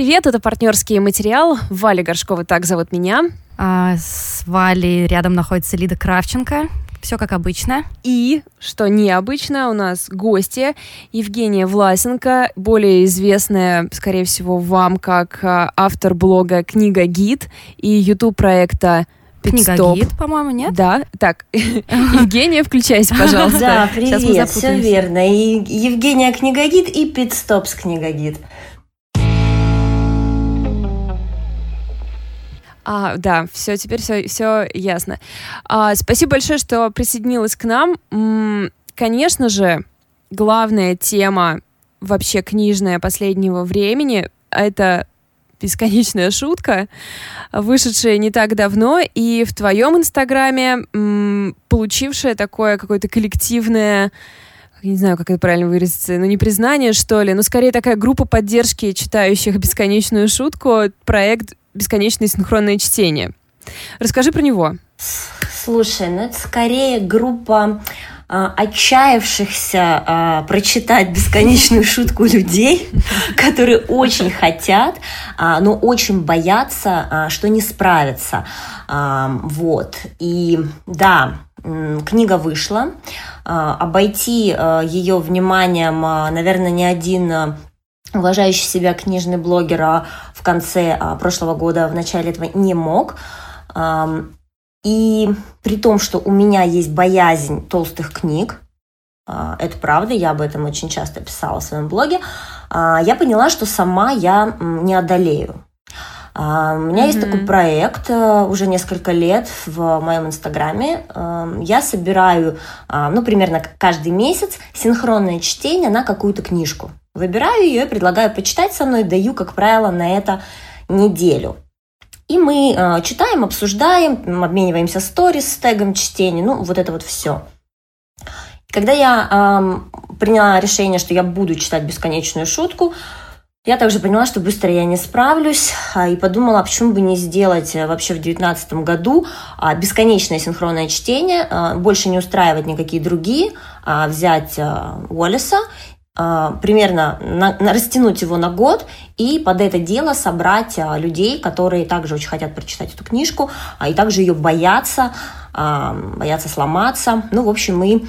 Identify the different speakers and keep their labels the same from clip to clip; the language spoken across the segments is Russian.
Speaker 1: привет! Это партнерский материал. Валя Горшкова, так зовут меня.
Speaker 2: А, с Валей рядом находится Лида Кравченко. Все как обычно.
Speaker 1: И, что необычно, у нас гости Евгения Власенко, более известная, скорее всего, вам как а, автор блога «Книга Гид» и YouTube-проекта
Speaker 2: Книга гид, по-моему, нет?
Speaker 1: Да, так. Евгения, включайся, пожалуйста.
Speaker 3: Да, привет, все верно. И Евгения книга гид и Питстоп с книга
Speaker 1: А, да, все, теперь все, все ясно. А, спасибо большое, что присоединилась к нам. М-м, конечно же, главная тема вообще книжная последнего времени — это бесконечная шутка, вышедшая не так давно, и в твоем инстаграме м, получившая такое какое-то коллективное не знаю, как это правильно выразиться, ну не признание, что ли, но скорее такая группа поддержки читающих бесконечную шутку, проект «Бесконечное синхронное чтение». Расскажи про него.
Speaker 3: Слушай, ну это скорее группа а, отчаявшихся а, прочитать бесконечную шутку людей, которые очень хотят, а, но очень боятся, а, что не справятся. А, вот. И да, книга вышла. А, обойти а, ее вниманием, а, наверное, ни один уважающий себя книжный блогер а, в конце а, прошлого года, в начале этого не мог. И при том, что у меня есть боязнь толстых книг, а, это правда, я об этом очень часто писала в своем блоге, я поняла, что сама я не одолею. У меня mm-hmm. есть такой проект уже несколько лет в моем инстаграме. Я собираю, ну, примерно каждый месяц синхронное чтение на какую-то книжку. Выбираю ее и предлагаю почитать со мной, даю, как правило, на это неделю. И мы э, читаем, обсуждаем, обмениваемся сторис с тегом чтения, ну, вот это вот все. Когда я э, приняла решение, что я буду читать бесконечную шутку, я также поняла, что быстро я не справлюсь, а, и подумала, почему бы не сделать э, вообще в 2019 году а, бесконечное синхронное чтение, а, больше не устраивать никакие другие, а взять Уоллеса а, примерно на, на, растянуть его на год и под это дело собрать а, людей, которые также очень хотят прочитать эту книжку, а, и также ее боятся, а, боятся сломаться. Ну, в общем, мы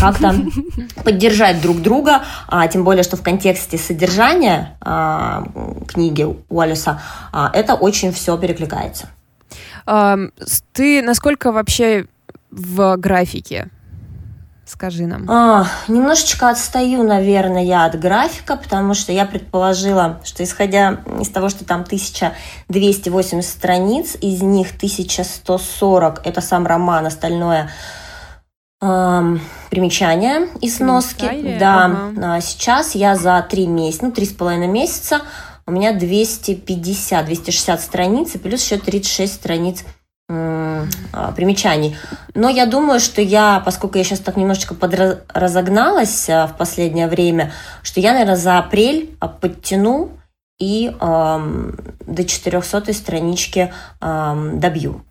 Speaker 3: как-то поддержать друг друга, а, тем более, что в контексте содержания а, книги Уоллеса а, это очень все перекликается.
Speaker 1: Ты насколько вообще в графике? Скажи нам.
Speaker 3: А, немножечко отстаю, наверное, я от графика, потому что я предположила, что исходя из того, что там 1280 страниц, из них 1140 это сам роман, остальное эм, примечания и сноски. Да, ага. сейчас я за три месяца, ну, три с половиной месяца, у меня 250-260 страниц и плюс еще 36 страниц а, примечаний. Но я думаю, что я, поскольку я сейчас так немножечко подразогналась а, в последнее время, что я, наверное, за апрель а, подтяну и э, до 400 странички э, добью.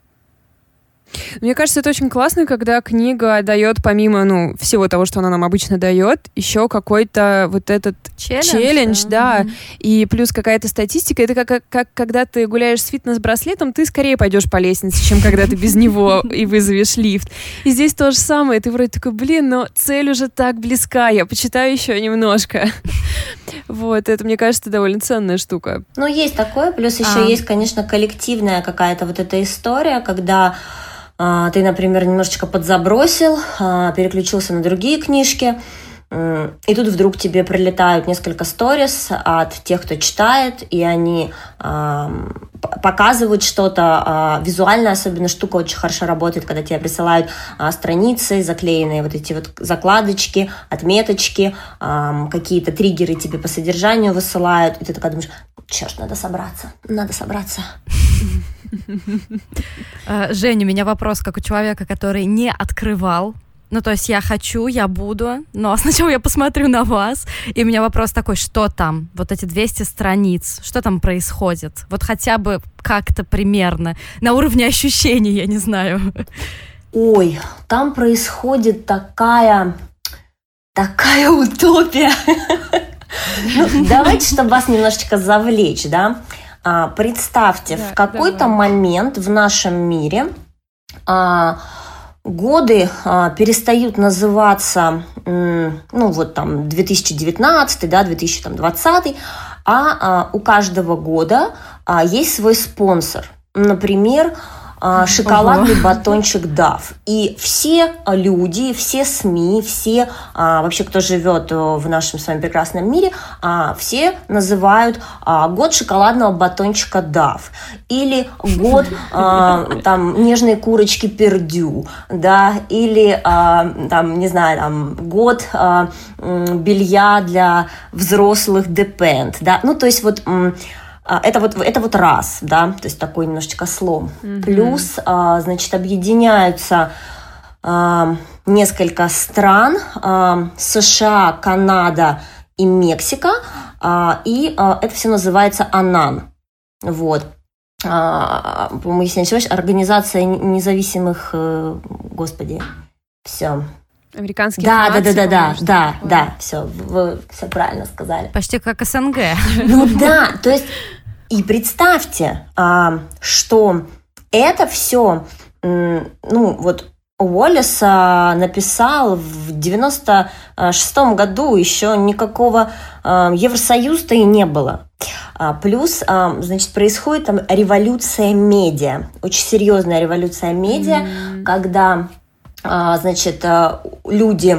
Speaker 1: Мне кажется, это очень классно, когда книга дает, помимо ну, всего того, что она нам обычно дает, еще какой-то вот этот челлендж, челлендж да, mm-hmm. и плюс какая-то статистика. Это как, как, как когда ты гуляешь с фитнес-браслетом, ты скорее пойдешь по лестнице, чем когда ты без него и вызовешь лифт. И здесь то же самое. Ты вроде такой, блин, но цель уже так близка, я почитаю еще немножко. Вот, это, мне кажется, довольно ценная штука.
Speaker 3: Ну, есть такое, плюс еще а. есть, конечно, коллективная какая-то вот эта история, когда ты, например, немножечко подзабросил, а, переключился на другие книжки, и тут вдруг тебе прилетают несколько сторис от тех, кто читает, и они э, показывают что-то. Э, визуально особенно штука очень хорошо работает, когда тебе присылают страницы, заклеенные вот эти вот закладочки, отметочки, какие-то триггеры тебе по содержанию высылают, и ты такая думаешь, черт, надо собраться, надо собраться.
Speaker 2: Женя, у меня вопрос, как у человека, который не открывал ну, то есть я хочу, я буду, но сначала я посмотрю на вас, и у меня вопрос такой, что там? Вот эти 200 страниц, что там происходит? Вот хотя бы как-то примерно, на уровне ощущений, я не знаю.
Speaker 3: Ой, там происходит такая, такая утопия. Ну, давайте, чтобы вас немножечко завлечь, да. А, представьте, да, в какой-то момент в нашем мире а, годы а, перестают называться, ну вот там 2019, да, 2020, а, а у каждого года а, есть свой спонсор. Например, шоколадный Ого. батончик Дав. И все люди, все СМИ, все а, вообще, кто живет э, в нашем с вами прекрасном мире, а, все называют год шоколадного батончика Дав. Или год там нежной курочки Пердю, да, или там, не знаю, там год белья для взрослых Депенд, да, ну, то есть вот а, это вот, это вот раз, да, то есть такой немножечко слом. Mm-hmm. Плюс, а, значит, объединяются а, несколько стран, США, Канада и Мексика, и это все называется АНАН. Вот. По-моему, если не ошибаюсь, Организация независимых, э, господи, все,
Speaker 1: Американских
Speaker 3: да, да, да, да, да, да, да, все, вы все правильно сказали.
Speaker 2: Почти как СНГ.
Speaker 3: Ну да, то есть и представьте, а, что это все, ну вот Уоллес написал в 96 году, еще никакого а, Евросоюза и не было. А, плюс, значит, происходит там революция медиа, очень серьезная революция медиа, mm-hmm. когда, значит, люди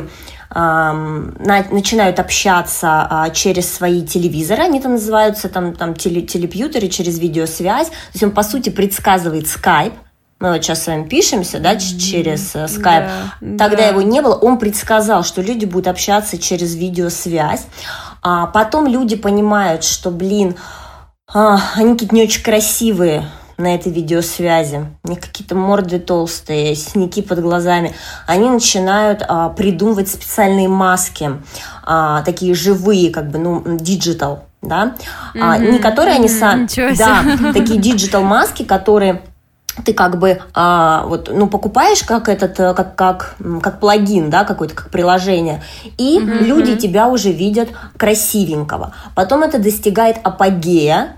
Speaker 3: начинают общаться а, через свои телевизоры, они там называются там, там теле, телепьютеры через видеосвязь. То есть он, по сути, предсказывает скайп, мы вот сейчас с вами пишемся, да, через э, скайп. Да, Тогда да. его не было. Он предсказал, что люди будут общаться через видеосвязь. А потом люди понимают, что, блин, а, они какие-то не очень красивые, на этой видеосвязи. У них какие-то морды толстые, синяки под глазами. Они начинают а, придумывать специальные маски, а, такие живые, как бы, ну, digital, да, mm-hmm. а, не которые они сами, да, такие digital маски, которые ты как бы а, вот ну покупаешь как этот как как как плагин да какой-то как приложение и mm-hmm. люди тебя уже видят красивенького потом это достигает апогея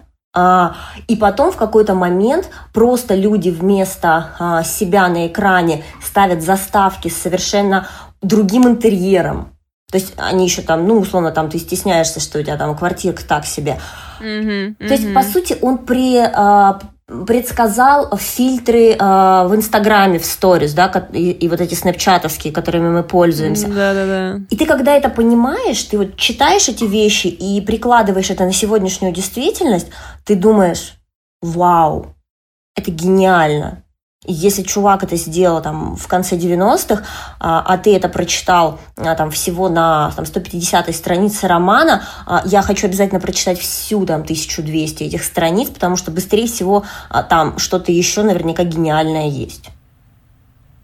Speaker 3: и потом в какой-то момент просто люди вместо а, себя на экране ставят заставки с совершенно другим интерьером. То есть они еще там, ну, условно, там ты стесняешься, что у тебя там квартирка так себе. Mm-hmm, mm-hmm. То есть, по сути, он при, а, предсказал фильтры э, в Инстаграме, в сторис, да, и, и вот эти снэпчатовские, которыми мы пользуемся.
Speaker 1: Да, да, да.
Speaker 3: И ты, когда это понимаешь, ты вот читаешь эти вещи и прикладываешь это на сегодняшнюю действительность, ты думаешь, вау, это гениально если чувак это сделал там в конце 90-х, а, а ты это прочитал а, там всего на там, 150-й странице романа, а, я хочу обязательно прочитать всю там 1200 этих страниц, потому что быстрее всего а, там что-то еще наверняка гениальное есть.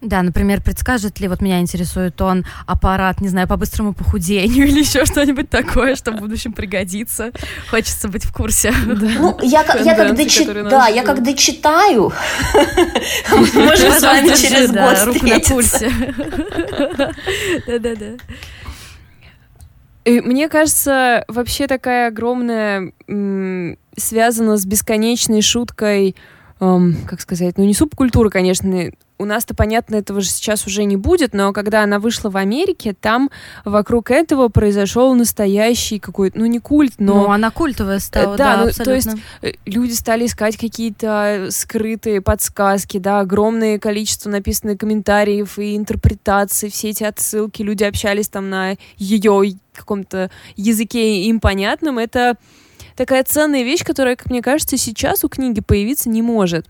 Speaker 2: Да, например, предскажет ли, вот меня интересует он, аппарат, не знаю, по быстрому похудению или еще что-нибудь такое, что в будущем пригодится. Хочется быть в курсе.
Speaker 3: Ну, я, я когда, чит... да, я когда читаю, можем с вами через год пульсе.
Speaker 2: Да-да-да.
Speaker 1: Мне кажется, вообще такая огромная связана с бесконечной шуткой, эм, как сказать, ну не субкультура, конечно, у нас-то, понятно, этого же сейчас уже не будет, но когда она вышла в Америке, там вокруг этого произошел настоящий какой-то, ну не культ, но...
Speaker 2: Ну, она культовая стала, да, да ну,
Speaker 1: абсолютно. То есть э, люди стали искать какие-то скрытые подсказки, да, огромное количество написанных комментариев и интерпретаций, все эти отсылки, люди общались там на ее каком-то языке им понятном, это такая ценная вещь, которая, как мне кажется, сейчас у книги появиться не может.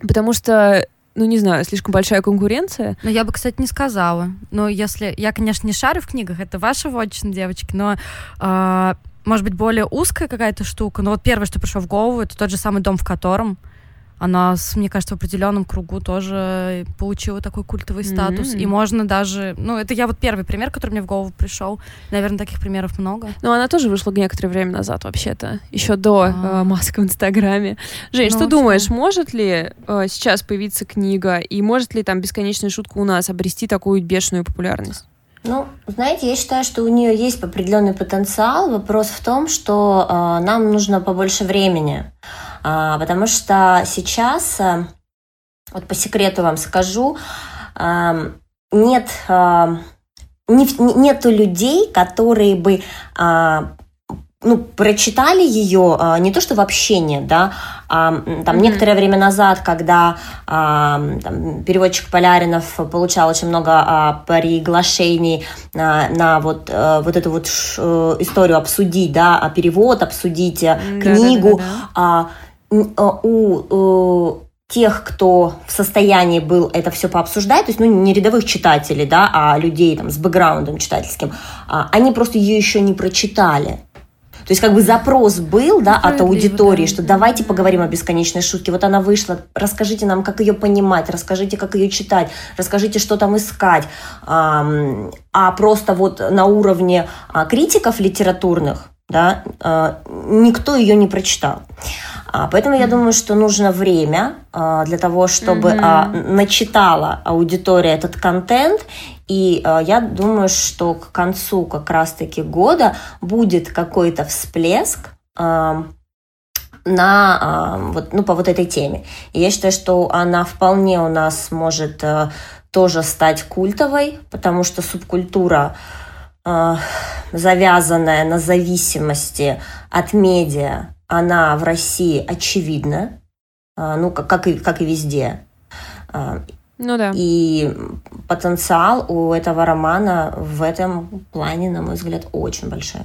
Speaker 1: Потому что ну, не знаю, слишком большая конкуренция.
Speaker 2: Ну, я бы, кстати, не сказала. Но если... Я, конечно, не шарю в книгах, это ваша вотчина, девочки, но... Э, может быть, более узкая какая-то штука. Но вот первое, что пришло в голову, это тот же самый дом, в котором она, мне кажется, в определенном кругу тоже получила такой культовый статус. Mm-hmm. И можно даже... Ну, это я вот первый пример, который мне в голову пришел. Наверное, таких примеров много.
Speaker 1: Ну, она тоже вышла некоторое время назад, вообще-то. Еще до а. э, маска в Инстаграме. Жень, ну, что думаешь, может ли э, сейчас появиться книга, и может ли там бесконечная шутка у нас обрести такую бешеную популярность?
Speaker 3: Ну, знаете, я считаю, что у нее есть определенный потенциал. Вопрос в том, что э, нам нужно побольше времени, э, потому что сейчас, э, вот по секрету вам скажу, э, нет э, не, нету людей, которые бы э, ну, прочитали ее а, не то что вообще нет, да, там mm-hmm. некоторое время назад, когда а, там, переводчик Поляринов получал очень много а, приглашений на, на вот, а, вот эту вот э, историю обсудить, да, а перевод обсудить, mm-hmm. книгу, А, а, у тех, кто в состоянии был это все пообсуждать, то есть ну, не рядовых читателей, да, а людей там, с бэкграундом читательским, а, они просто ее еще не прочитали. То есть как бы запрос был, да, от аудитории, что давайте поговорим о бесконечной шутке. Вот она вышла, расскажите нам, как ее понимать, расскажите, как ее читать, расскажите, что там искать. А просто вот на уровне а, критиков литературных, да, а, никто ее не прочитал. А, поэтому я думаю, что нужно время для того, чтобы mm-hmm. начитала аудитория этот контент и я думаю, что к концу как раз-таки года будет какой-то всплеск на, вот, ну, по вот этой теме. И я считаю, что она вполне у нас может тоже стать культовой, потому что субкультура завязанная на зависимости от медиа, она в России очевидна, э, ну, как, как, и, как и везде. Э,
Speaker 1: ну да.
Speaker 3: И потенциал у этого романа в этом плане, на мой взгляд, очень большой.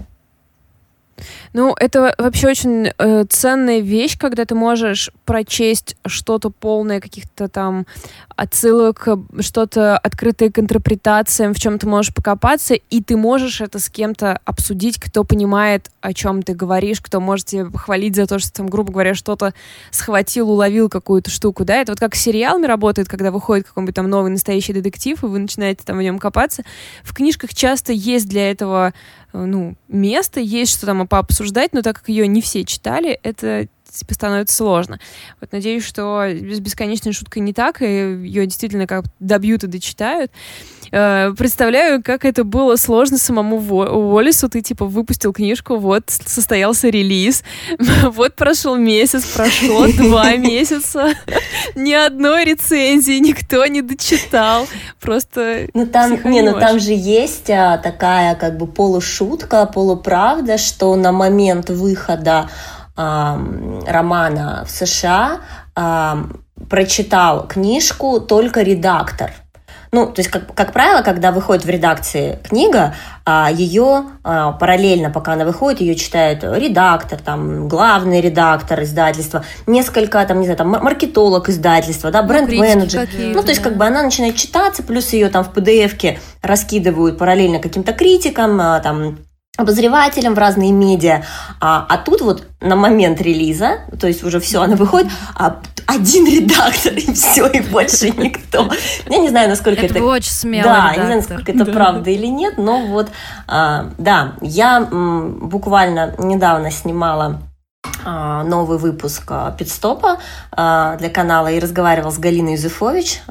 Speaker 1: Ну, это вообще очень э, ценная вещь, когда ты можешь прочесть что-то полное каких-то там отсылок, что-то открытое к интерпретациям, в чем ты можешь покопаться, и ты можешь это с кем-то обсудить, кто понимает, о чем ты говоришь, кто может тебе похвалить за то, что там, грубо говоря, что-то схватил, уловил какую-то штуку, да, это вот как с сериалами работает, когда выходит какой-нибудь там новый настоящий детектив, и вы начинаете там в нем копаться. В книжках часто есть для этого ну, место, есть что там пообсуждать, но так как ее не все читали, это типа, становится сложно. Вот надеюсь, что с бесконечной шуткой не так, и ее действительно как добьют и дочитают. Э, представляю, как это было сложно самому Уоллису. Ты, типа, выпустил книжку, вот, состоялся релиз, вот прошел месяц, прошло два месяца, ни одной рецензии никто не дочитал. Просто
Speaker 3: Ну там, не, ну там же есть а, такая как бы полушутка, полуправда, что на момент выхода романа в США прочитал книжку только редактор. Ну, то есть, как, как правило, когда выходит в редакции книга, а, ее а, параллельно, пока она выходит, ее читает редактор, там, главный редактор издательства, несколько, там, не знаю, там, маркетолог издательства, да, ну, бренд-менеджер. Ну, то есть, да. как бы она начинает читаться, плюс ее там в PDF-ке раскидывают параллельно каким-то критикам, а, там, обозревателям в разные медиа. А, а тут вот на момент релиза, то есть уже все, она выходит, а один редактор, и все, и больше никто. Я не знаю, насколько это...
Speaker 2: Это очень смело.
Speaker 3: Да, редактор. не знаю, насколько это да. правда или нет, но вот, а, да, я буквально недавно снимала а, новый выпуск а, Пидстопа для канала и разговаривал с Галиной Юзефович,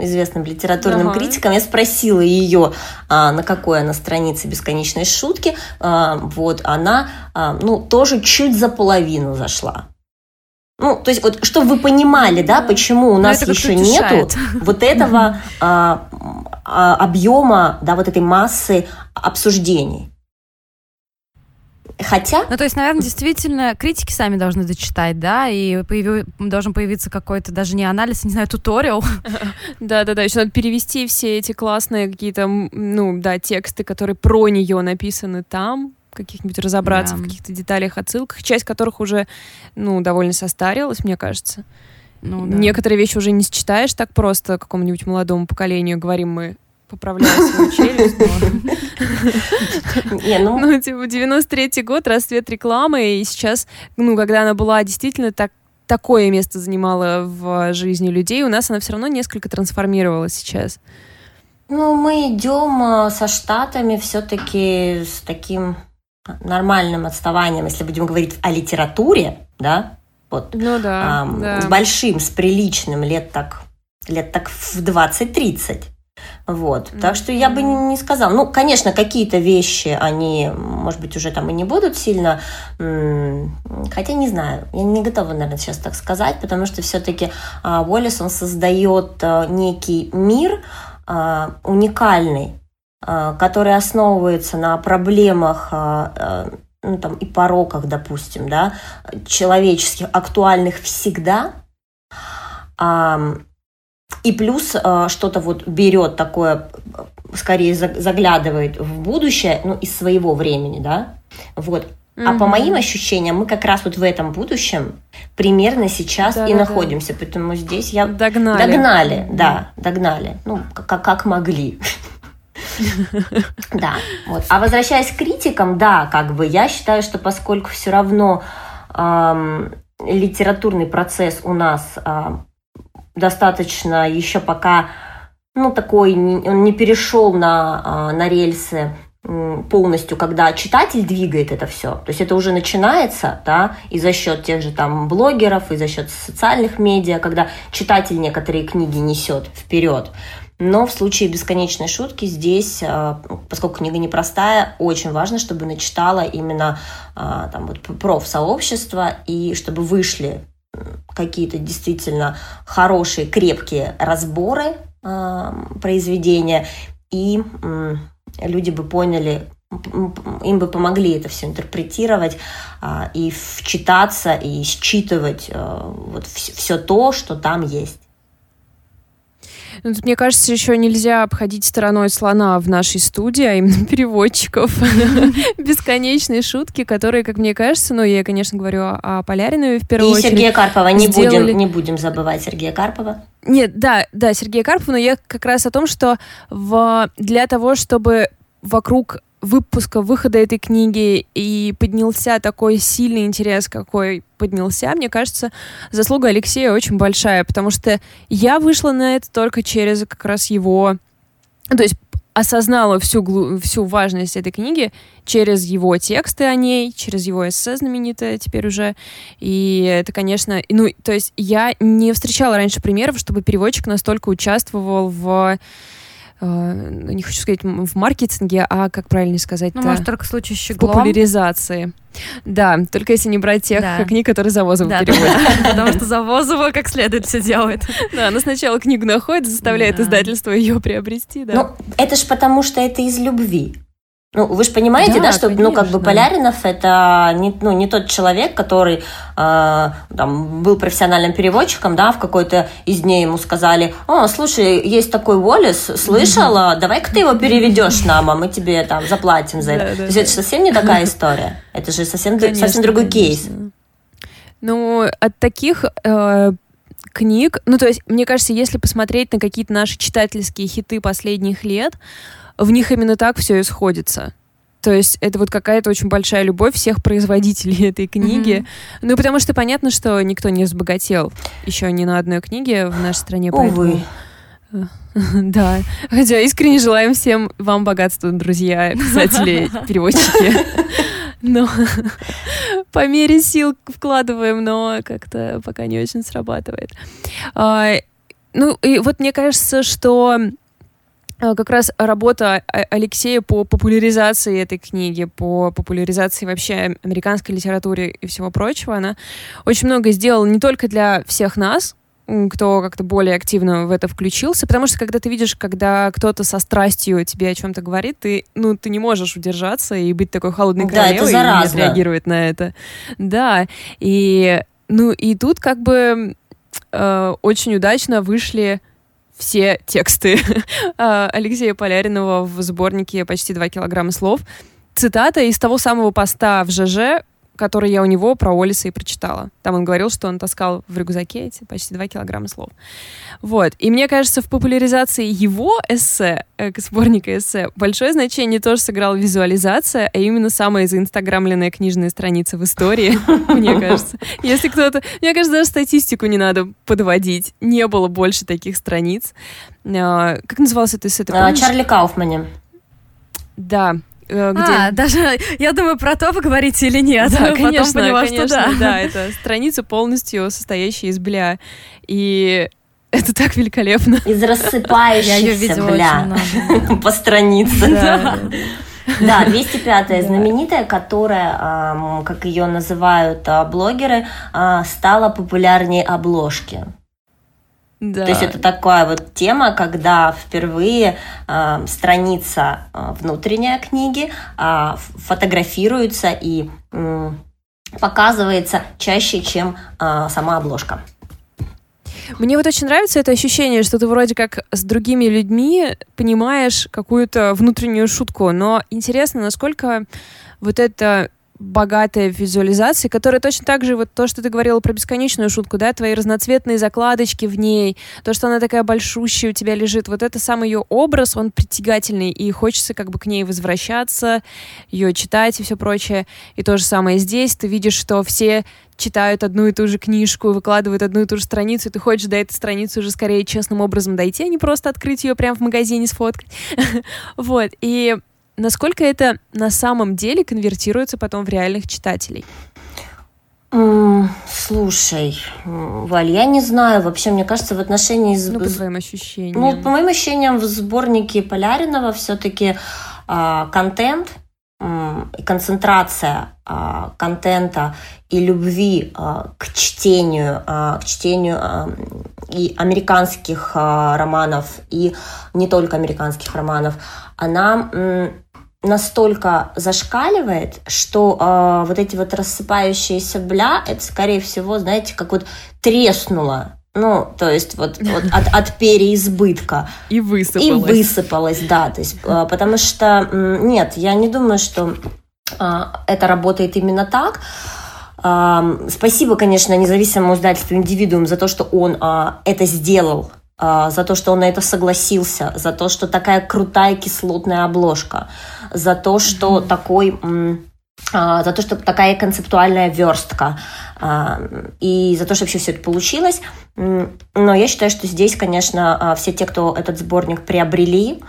Speaker 3: известным литературным ага. критиком. Я спросила ее, на какой она странице бесконечной шутки. Вот она, ну, тоже чуть за половину зашла. Ну, то есть вот, чтобы вы понимали, да, почему у нас еще нету вот этого а, а, объема, да, вот этой массы обсуждений. Хотя...
Speaker 2: Ну, то есть, наверное, действительно, критики сами должны дочитать, да, и появи... должен появиться какой-то даже не анализ, не знаю, туториал.
Speaker 1: Да-да-да, еще надо перевести все эти классные какие-то, ну, да, тексты, которые про нее написаны там, каких-нибудь разобраться да. в каких-то деталях, отсылках, часть которых уже, ну, довольно состарилась, мне кажется. Ну, да. Некоторые вещи уже не считаешь так просто какому-нибудь молодому поколению, говорим мы поправляю свою челюсть, ну. типа, 93-й год, расцвет рекламы, и сейчас, ну, когда она была действительно так такое место занимала в жизни людей, у нас она все равно несколько трансформировалась сейчас.
Speaker 3: Ну, мы идем а, со Штатами все-таки с таким нормальным отставанием, если будем говорить о литературе, да, вот,
Speaker 1: ну да,
Speaker 3: а, да. с большим, с приличным, лет так, лет так в 20-30. Вот. Mm-hmm. Так что я бы не, не сказала. Ну, конечно, какие-то вещи, они, может быть, уже там и не будут сильно... Хотя не знаю. Я не готова, наверное, сейчас так сказать, потому что все-таки а, Уоллес, он создает а, некий мир а, уникальный, который основывается на проблемах ну, там, и пороках, допустим, да, человеческих, актуальных всегда, и плюс э, что-то вот берет такое, скорее заглядывает в будущее, ну, из своего времени, да, вот. Mm-hmm. А по моим ощущениям, мы как раз вот в этом будущем примерно сейчас да, и да, находимся, да. поэтому здесь я...
Speaker 1: Догнали.
Speaker 3: Догнали, да, догнали. Ну, как, как могли. Да, вот. А возвращаясь к критикам, да, как бы я считаю, что поскольку все равно литературный процесс у нас достаточно еще пока, ну, такой, он не перешел на, а, на рельсы полностью, когда читатель двигает это все. То есть это уже начинается, да, и за счет тех же там блогеров, и за счет социальных медиа, когда читатель некоторые книги несет вперед. Но в случае бесконечной шутки здесь, а, поскольку книга непростая, очень важно, чтобы начитала именно а, там вот профсообщество и чтобы вышли какие-то действительно хорошие, крепкие разборы э, произведения, и люди бы поняли, им бы помогли это все интерпретировать и вчитаться, и считывать вот все то, что там есть.
Speaker 1: Ну, тут, мне кажется, еще нельзя обходить стороной слона в нашей студии, а именно переводчиков. Бесконечные шутки, которые, как мне кажется, ну, я, конечно, говорю о Поляринове в первую очередь.
Speaker 3: И Сергея Карпова, не будем, не будем забывать Сергея Карпова.
Speaker 1: Нет, да, да, Сергея Карпова, но я как раз о том, что в, для того, чтобы вокруг выпуска, выхода этой книги и поднялся такой сильный интерес, какой поднялся, мне кажется, заслуга Алексея очень большая, потому что я вышла на это только через как раз его... То есть осознала всю, всю важность этой книги через его тексты о ней, через его эссе знаменитое теперь уже. И это, конечно, ну, то есть я не встречала раньше примеров, чтобы переводчик настолько участвовал в Э, не хочу сказать в маркетинге, а как правильно сказать?
Speaker 2: Ну, может, только в случае щеглом.
Speaker 1: Популяризации. Да, только если не брать тех да. книг, которые Завозова да, переводит.
Speaker 2: Потому что Завозова как следует все делает.
Speaker 1: Да, она сначала книгу находит, заставляет издательство ее приобрести.
Speaker 3: Ну, это ж потому, что это из любви. Ну, вы же понимаете, да, да что, конечно. ну, как бы Поляринов это не, ну, не тот человек, который э, там, был профессиональным переводчиком, да, в какой-то из дней ему сказали, о, слушай, есть такой Уоллес, слышала, давай-ка ты его переведешь нам, а мы тебе там заплатим за это. Да, То есть это совсем не такая история, это же совсем, конечно, совсем другой конечно. кейс.
Speaker 1: Ну, от таких э, книг, ну, то есть, мне кажется, если посмотреть на какие-то наши читательские хиты последних лет, в них именно так все и сходится. То есть это вот какая-то очень большая любовь всех производителей этой книги. Mm-hmm. Ну, потому что понятно, что никто не разбогател еще ни на одной книге в нашей стране.
Speaker 3: Увы.
Speaker 1: Да. Хотя искренне желаем всем вам богатства, друзья, писатели, переводчики. Но по мере сил вкладываем, но как-то пока не очень срабатывает. А, ну, и вот мне кажется, что Э, как раз работа Алексея по популяризации этой книги, по популяризации вообще американской литературы и всего прочего, она очень много сделала не только для всех нас, кто как-то более активно в это включился, потому что когда ты видишь, когда кто-то со страстью тебе о чем-то говорит, ты, ну, ты не можешь удержаться и быть такой холодной королевой
Speaker 3: да,
Speaker 1: и не реагировать на это. Да, и, ну, и тут как бы э, очень удачно вышли все тексты а, Алексея Поляринова в сборнике «Почти два килограмма слов». Цитата из того самого поста в ЖЖ, который я у него про Олиса и прочитала. Там он говорил, что он таскал в рюкзаке эти почти 2 килограмма слов. Вот. И мне кажется, в популяризации его эссе, э, сборника эссе, большое значение тоже сыграла визуализация, а именно самая заинстаграмленная книжная страница в истории, мне кажется. Если кто-то... Мне кажется, даже статистику не надо подводить. Не было больше таких страниц. А, как назывался это эссе?
Speaker 3: А, Чарли Кауфмане.
Speaker 1: Да,
Speaker 2: где... А, даже, я думаю, про то поговорите или нет.
Speaker 1: Да, конечно, поняла, конечно, что да. да, это страница полностью состоящая из бля. И Это так великолепно.
Speaker 3: Из рассыпающихся, бля, по странице. Да. Да, 205-я знаменитая, которая, как ее называют а, блогеры, а, стала популярнее обложки. Да. То есть это такая вот тема, когда впервые э, страница э, внутренняя книги э, фотографируется и э, показывается чаще, чем э, сама обложка.
Speaker 1: Мне вот очень нравится это ощущение, что ты вроде как с другими людьми понимаешь какую-то внутреннюю шутку, но интересно, насколько вот это богатая визуализация, которая точно так же, вот то, что ты говорила про бесконечную шутку, да, твои разноцветные закладочки в ней, то, что она такая большущая у тебя лежит, вот это сам ее образ, он притягательный, и хочется как бы к ней возвращаться, ее читать и все прочее. И то же самое здесь, ты видишь, что все читают одну и ту же книжку, выкладывают одну и ту же страницу, и ты хочешь до этой страницы уже скорее честным образом дойти, а не просто открыть ее прямо в магазине сфоткать. Вот, и насколько это на самом деле конвертируется потом в реальных читателей?
Speaker 3: Слушай, Валь, я не знаю. Вообще, мне кажется, в отношении...
Speaker 1: Ну, по твоим ощущениям.
Speaker 3: Ну, по моим ощущениям, в сборнике Поляринова все-таки а, контент концентрация а, контента и любви а, к чтению, к чтению и американских романов, и не только американских романов, она настолько зашкаливает, что э, вот эти вот рассыпающиеся бля, это, скорее всего, знаете, как вот треснуло. Ну, то есть вот, вот от, от переизбытка.
Speaker 1: И высыпалось.
Speaker 3: И высыпалось, да. То есть, э, потому что, нет, я не думаю, что э, это работает именно так. Э, спасибо, конечно, независимому издательству «Индивидуум» за то, что он это сделал а, за то, что он на это согласился, за то, что такая крутая кислотная обложка, за то, что mm-hmm. такой а, за то, что такая концептуальная верстка, а, и за то, что вообще все это получилось. Но я считаю, что здесь, конечно, а, все те, кто этот сборник приобрели,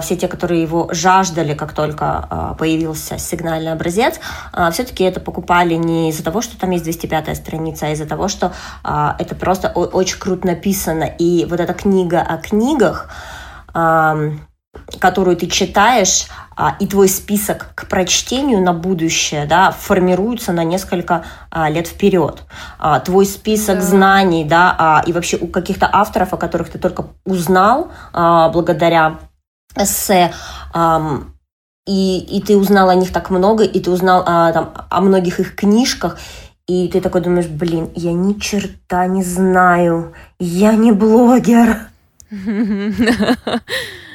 Speaker 3: все те, которые его жаждали, как только появился сигнальный образец, все-таки это покупали не из-за того, что там есть 205 страница, а из-за того, что это просто очень круто написано. И вот эта книга о книгах, которую ты читаешь, а, и твой список к прочтению на будущее да, формируется на несколько а, лет вперед. А, твой список да. знаний да, и вообще у каких-то авторов, о которых ты только узнал благодаря эссе, и, и ты узнал о них так много, и ты узнал там, о многих их книжках, и ты такой думаешь, блин, я ни черта не знаю, я не блогер.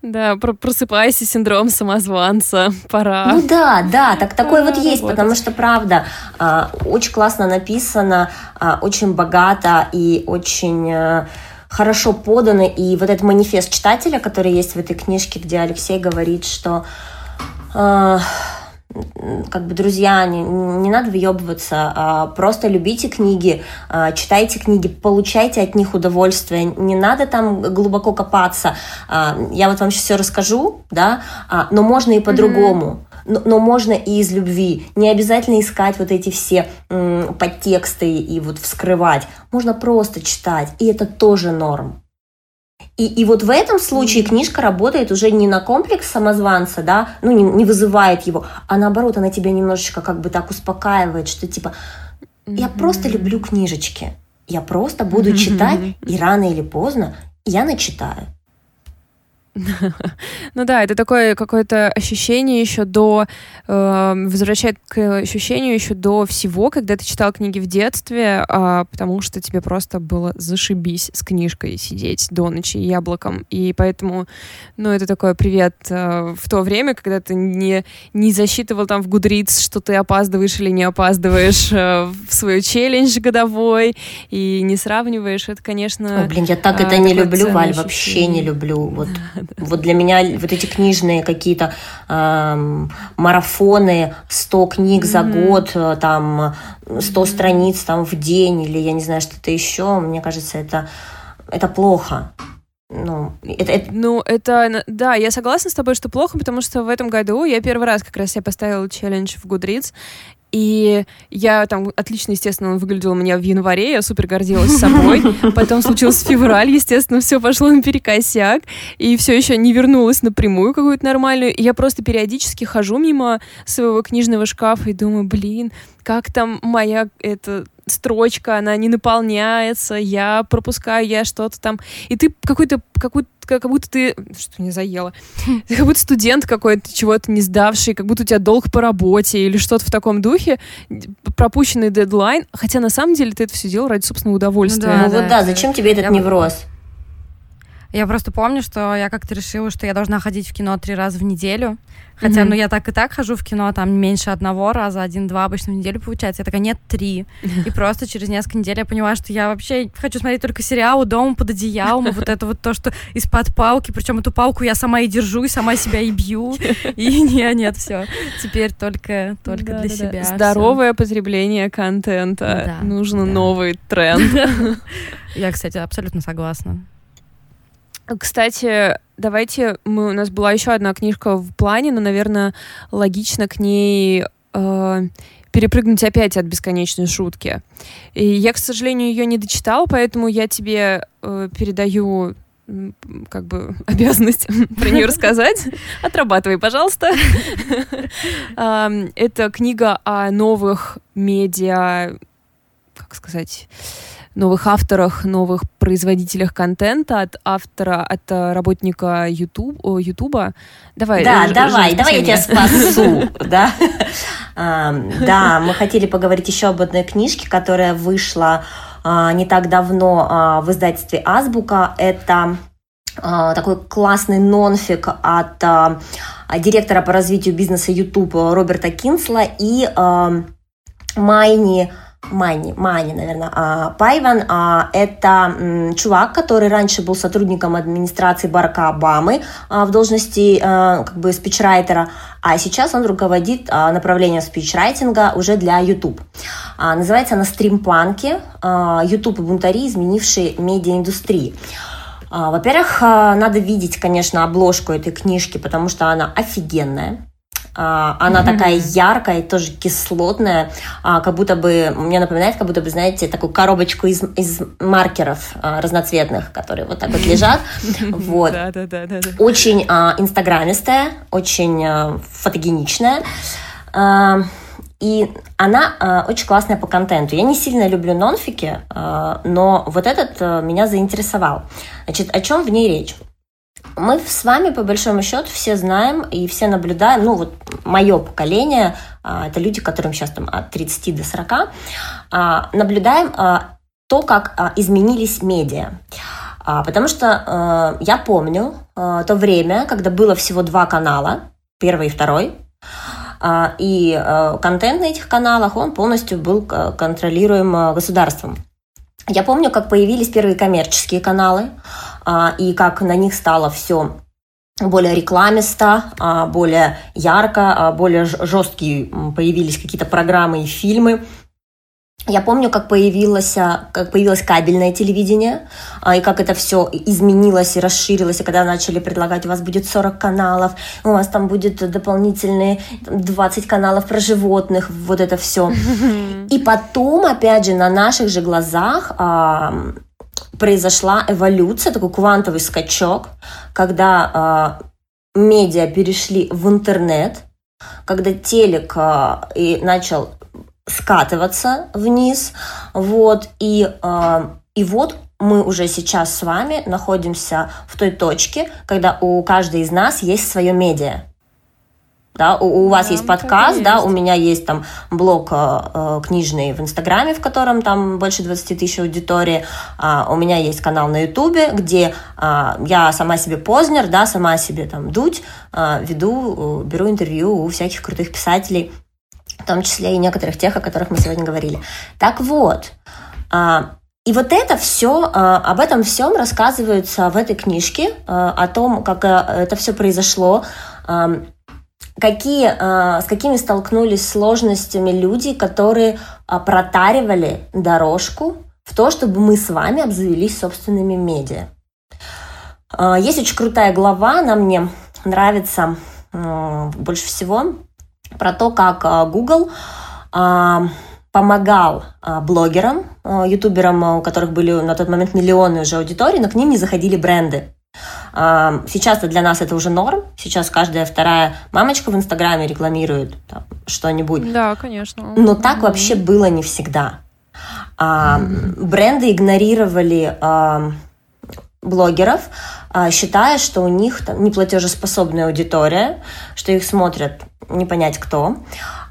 Speaker 1: Да, про просыпайся, синдром самозванца, пора.
Speaker 3: Ну да, да, так такой вот есть, работать. потому что правда а, очень классно написано, а, очень богато и очень а, хорошо подано. И вот этот манифест читателя, который есть в этой книжке, где Алексей говорит, что как бы, друзья, не, не надо въебываться, а просто любите книги, а, читайте книги, получайте от них удовольствие, не надо там глубоко копаться. А, я вот вам сейчас все расскажу, да, а, но можно и по-другому. Mm-hmm но, но можно и из любви. Не обязательно искать вот эти все м, подтексты и вот вскрывать. Можно просто читать, и это тоже норм. И, и вот в этом случае книжка работает уже не на комплекс самозванца, да, ну не, не вызывает его, а наоборот, она тебя немножечко как бы так успокаивает, что типа, я mm-hmm. просто люблю книжечки, я просто буду читать, и рано или поздно я начитаю.
Speaker 1: Ну да, это такое какое-то ощущение еще до... Э, возвращает к ощущению еще до всего, когда ты читал книги в детстве, э, потому что тебе просто было зашибись с книжкой сидеть до ночи яблоком. И поэтому, ну, это такой привет э, в то время, когда ты не, не засчитывал там в Goodreads, что ты опаздываешь или не опаздываешь э, в свой челлендж годовой, и не сравниваешь. Это, конечно...
Speaker 3: Ой, блин, я так э, это не люблю, Валь, вообще не люблю. Вот Вот для меня вот эти книжные какие-то э, марафоны, 100 книг mm-hmm. за год, э, там 100 mm-hmm. страниц там в день или я не знаю что-то еще, мне кажется, это, это плохо. Ну это,
Speaker 1: это... ну, это, да, я согласна с тобой, что плохо, потому что в этом году я первый раз как раз себе поставила челлендж в Goodreads, И я там отлично, естественно, он выглядел у меня в январе, я супер гордилась собой. Потом случился февраль, естественно, все пошло наперекосяк, и все еще не вернулась напрямую какую-то нормальную. И я просто периодически хожу мимо своего книжного шкафа и думаю, блин, как там моя эта строчка, она не наполняется, я пропускаю, я что-то там. И ты какой-то, какой как будто ты, что не заела, как будто студент какой-то, чего-то не сдавший, как будто у тебя долг по работе или что-то в таком духе, пропущенный дедлайн, хотя на самом деле ты это все делал ради собственного удовольствия.
Speaker 3: Ну, да, ну вот да, зачем тебе этот я... невроз?
Speaker 2: Я просто помню, что я как-то решила, что я должна ходить в кино три раза в неделю. Хотя, mm-hmm. ну, я так и так хожу в кино, там меньше одного раза, один-два обычно в неделю получается. Я такая, нет, три. И просто через несколько недель я понимаю, что я вообще хочу смотреть только сериалы дома под одеялом, вот это вот то, что из-под палки, причем эту палку я сама и держу, и сама себя и бью. И нет, нет, все. Теперь только, только для себя.
Speaker 1: Здоровое потребление контента. Нужно новый тренд.
Speaker 2: Я, кстати, абсолютно согласна.
Speaker 1: Кстати, давайте мы у нас была еще одна книжка в плане, но, наверное, логично к ней э, перепрыгнуть опять от бесконечной шутки. И я, к сожалению, ее не дочитала, поэтому я тебе э, передаю как бы обязанность про нее рассказать. Отрабатывай, пожалуйста. Это книга о новых медиа, как сказать, новых авторах, новых производителях контента от автора, от э, работника YouTube, о, Ютуба.
Speaker 3: Давай. Да, ж, давай, давай я тебя спасу. Да? да, мы хотели поговорить еще об одной книжке, которая вышла а, не так давно а, в издательстве Азбука. Это а, такой классный нонфик от директора по развитию бизнеса YouTube Роберта Кинсла и Майни Майни, Майни, наверное, а, Пайван, а, это м, чувак, который раньше был сотрудником администрации Барака Обамы а, в должности а, как бы спичрайтера, а сейчас он руководит а, направлением спичрайтинга уже для YouTube. А, называется она «Стримпанки. А, YouTube и бунтари, изменившие медиаиндустрии». А, во-первых, а, надо видеть, конечно, обложку этой книжки, потому что она офигенная. А, она mm-hmm. такая яркая, тоже кислотная, а, как будто бы, мне напоминает, как будто бы, знаете, такую коробочку из, из маркеров а, разноцветных, которые вот так вот лежат. Вот. Очень инстаграмистая, очень фотогеничная. И она очень классная по контенту. Я не сильно люблю нонфики, но вот этот меня заинтересовал. Значит, о чем в ней речь? Мы с вами, по большому счету, все знаем и все наблюдаем, ну вот мое поколение, а, это люди, которым сейчас там от 30 до 40, а, наблюдаем а, то, как изменились медиа. Потому что я помню то время, когда было всего два канала, первый и второй, и контент на этих каналах, он полностью был контролируем государством. Я помню, как появились первые коммерческие каналы, и как на них стало все более рекламисто, а, более ярко, а, более жесткие появились какие-то программы и фильмы. Я помню, как появилось, как появилось кабельное телевидение, и как это все изменилось и расширилось, и когда начали предлагать, у вас будет 40 каналов, у вас там будет дополнительные 20 каналов про животных, вот это все. И потом, опять же, на наших же глазах произошла эволюция, такой квантовый скачок, когда э, медиа перешли в интернет, когда телек э, и начал скатываться вниз, вот, и, э, и вот мы уже сейчас с вами находимся в той точке, когда у каждой из нас есть свое медиа да, у, у вас да, есть подкаст, да, есть. у меня есть там блог э, э, книжный в Инстаграме, в котором там больше 20 тысяч аудитории, э, у меня есть канал на Ютубе, где э, я сама себе Познер, да, сама себе там Дудь э, веду, э, беру интервью у всяких крутых писателей, в том числе и некоторых тех, о которых мы сегодня говорили. Так вот, э, и вот это все, э, об этом всем рассказывается в этой книжке, э, о том, как это все произошло, какие, э, с какими столкнулись сложностями люди, которые э, протаривали дорожку в то, чтобы мы с вами обзавелись собственными медиа. Э, есть очень крутая глава, она мне нравится больше всего, про то, как Google помогал блогерам, ютуберам, у которых были на тот момент миллионы уже аудитории, но к ним не заходили бренды. Сейчас для нас это уже норм. Сейчас каждая вторая мамочка в Инстаграме рекламирует что-нибудь.
Speaker 1: Да, конечно.
Speaker 3: Но так mm-hmm. вообще было не всегда. Mm-hmm. Бренды игнорировали блогеров, а, считая, что у них там неплатежеспособная аудитория, что их смотрят не понять кто,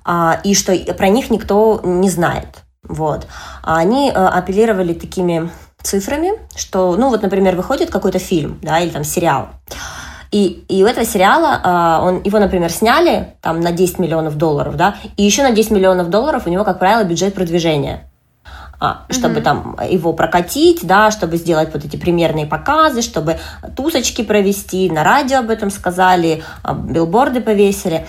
Speaker 3: а, и что про них никто не знает. Вот. Они а, апеллировали такими цифрами, что, ну вот, например, выходит какой-то фильм, да, или там сериал, и, и у этого сериала, он, его, например, сняли там на 10 миллионов долларов, да, и еще на 10 миллионов долларов у него, как правило, бюджет продвижения а, чтобы mm-hmm. там его прокатить, да, чтобы сделать вот эти примерные показы, чтобы тусочки провести, на радио об этом сказали, а, билборды повесили.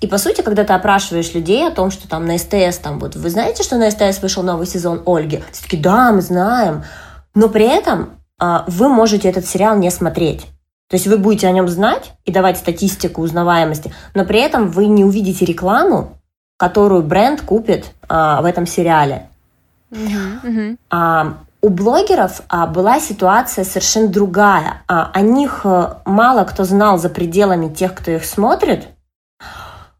Speaker 3: И по сути, когда ты опрашиваешь людей о том, что там на СТС, там вот, вы знаете, что на СТС вышел новый сезон Ольги? Все таки да, мы знаем. Но при этом а, вы можете этот сериал не смотреть. То есть вы будете о нем знать и давать статистику узнаваемости, но при этом вы не увидите рекламу, которую бренд купит а, в этом сериале. А, у блогеров а, была ситуация совершенно другая. А, о них а, мало кто знал за пределами тех, кто их смотрит,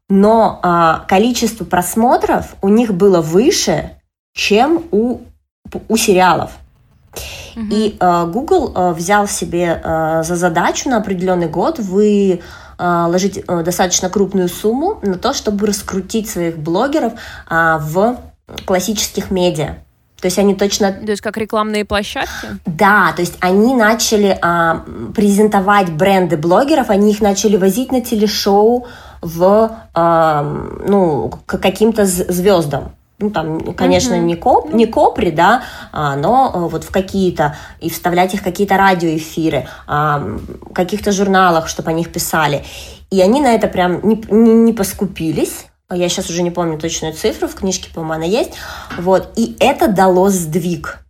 Speaker 3: но а, количество просмотров у них было выше, чем у, у сериалов. И э, Google э, взял себе э, за задачу на определенный год вы э, ложить э, достаточно крупную сумму на то, чтобы раскрутить своих блогеров э, в классических медиа. То есть они точно...
Speaker 1: То есть как рекламные площадки?
Speaker 3: Да, то есть они начали а, презентовать бренды блогеров, они их начали возить на телешоу в, а, ну, к каким-то звездам. Ну, там, конечно, mm-hmm. не, коп, не копри, да, а, но а, вот в какие-то, и вставлять их в какие-то радиоэфиры, а, каких-то журналах, чтобы о них писали. И они на это прям не, не, не поскупились, я сейчас уже не помню точную цифру, в книжке, по-моему, она есть. Вот. И это дало сдвиг.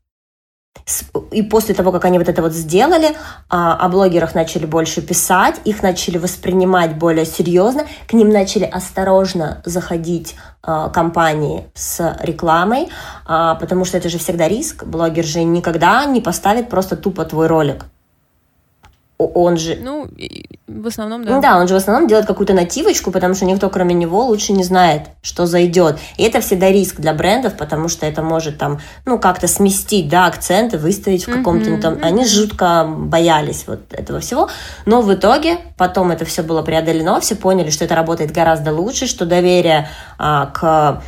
Speaker 3: И после того, как они вот это вот сделали, а, о блогерах начали больше писать, их начали воспринимать более серьезно, к ним начали осторожно заходить а, компании с рекламой, а, потому что это же всегда риск. Блогер же никогда не поставит просто тупо твой ролик он же...
Speaker 1: Ну, в основном, да.
Speaker 3: Ну да, он же в основном делает какую-то нативочку, потому что никто, кроме него, лучше не знает, что зайдет. И это всегда риск для брендов, потому что это может там, ну, как-то сместить, да, акценты, выставить в каком-то... Mm-hmm, там... Они жутко боялись вот этого всего. Но в итоге потом это все было преодолено, все поняли, что это работает гораздо лучше, что доверие а, к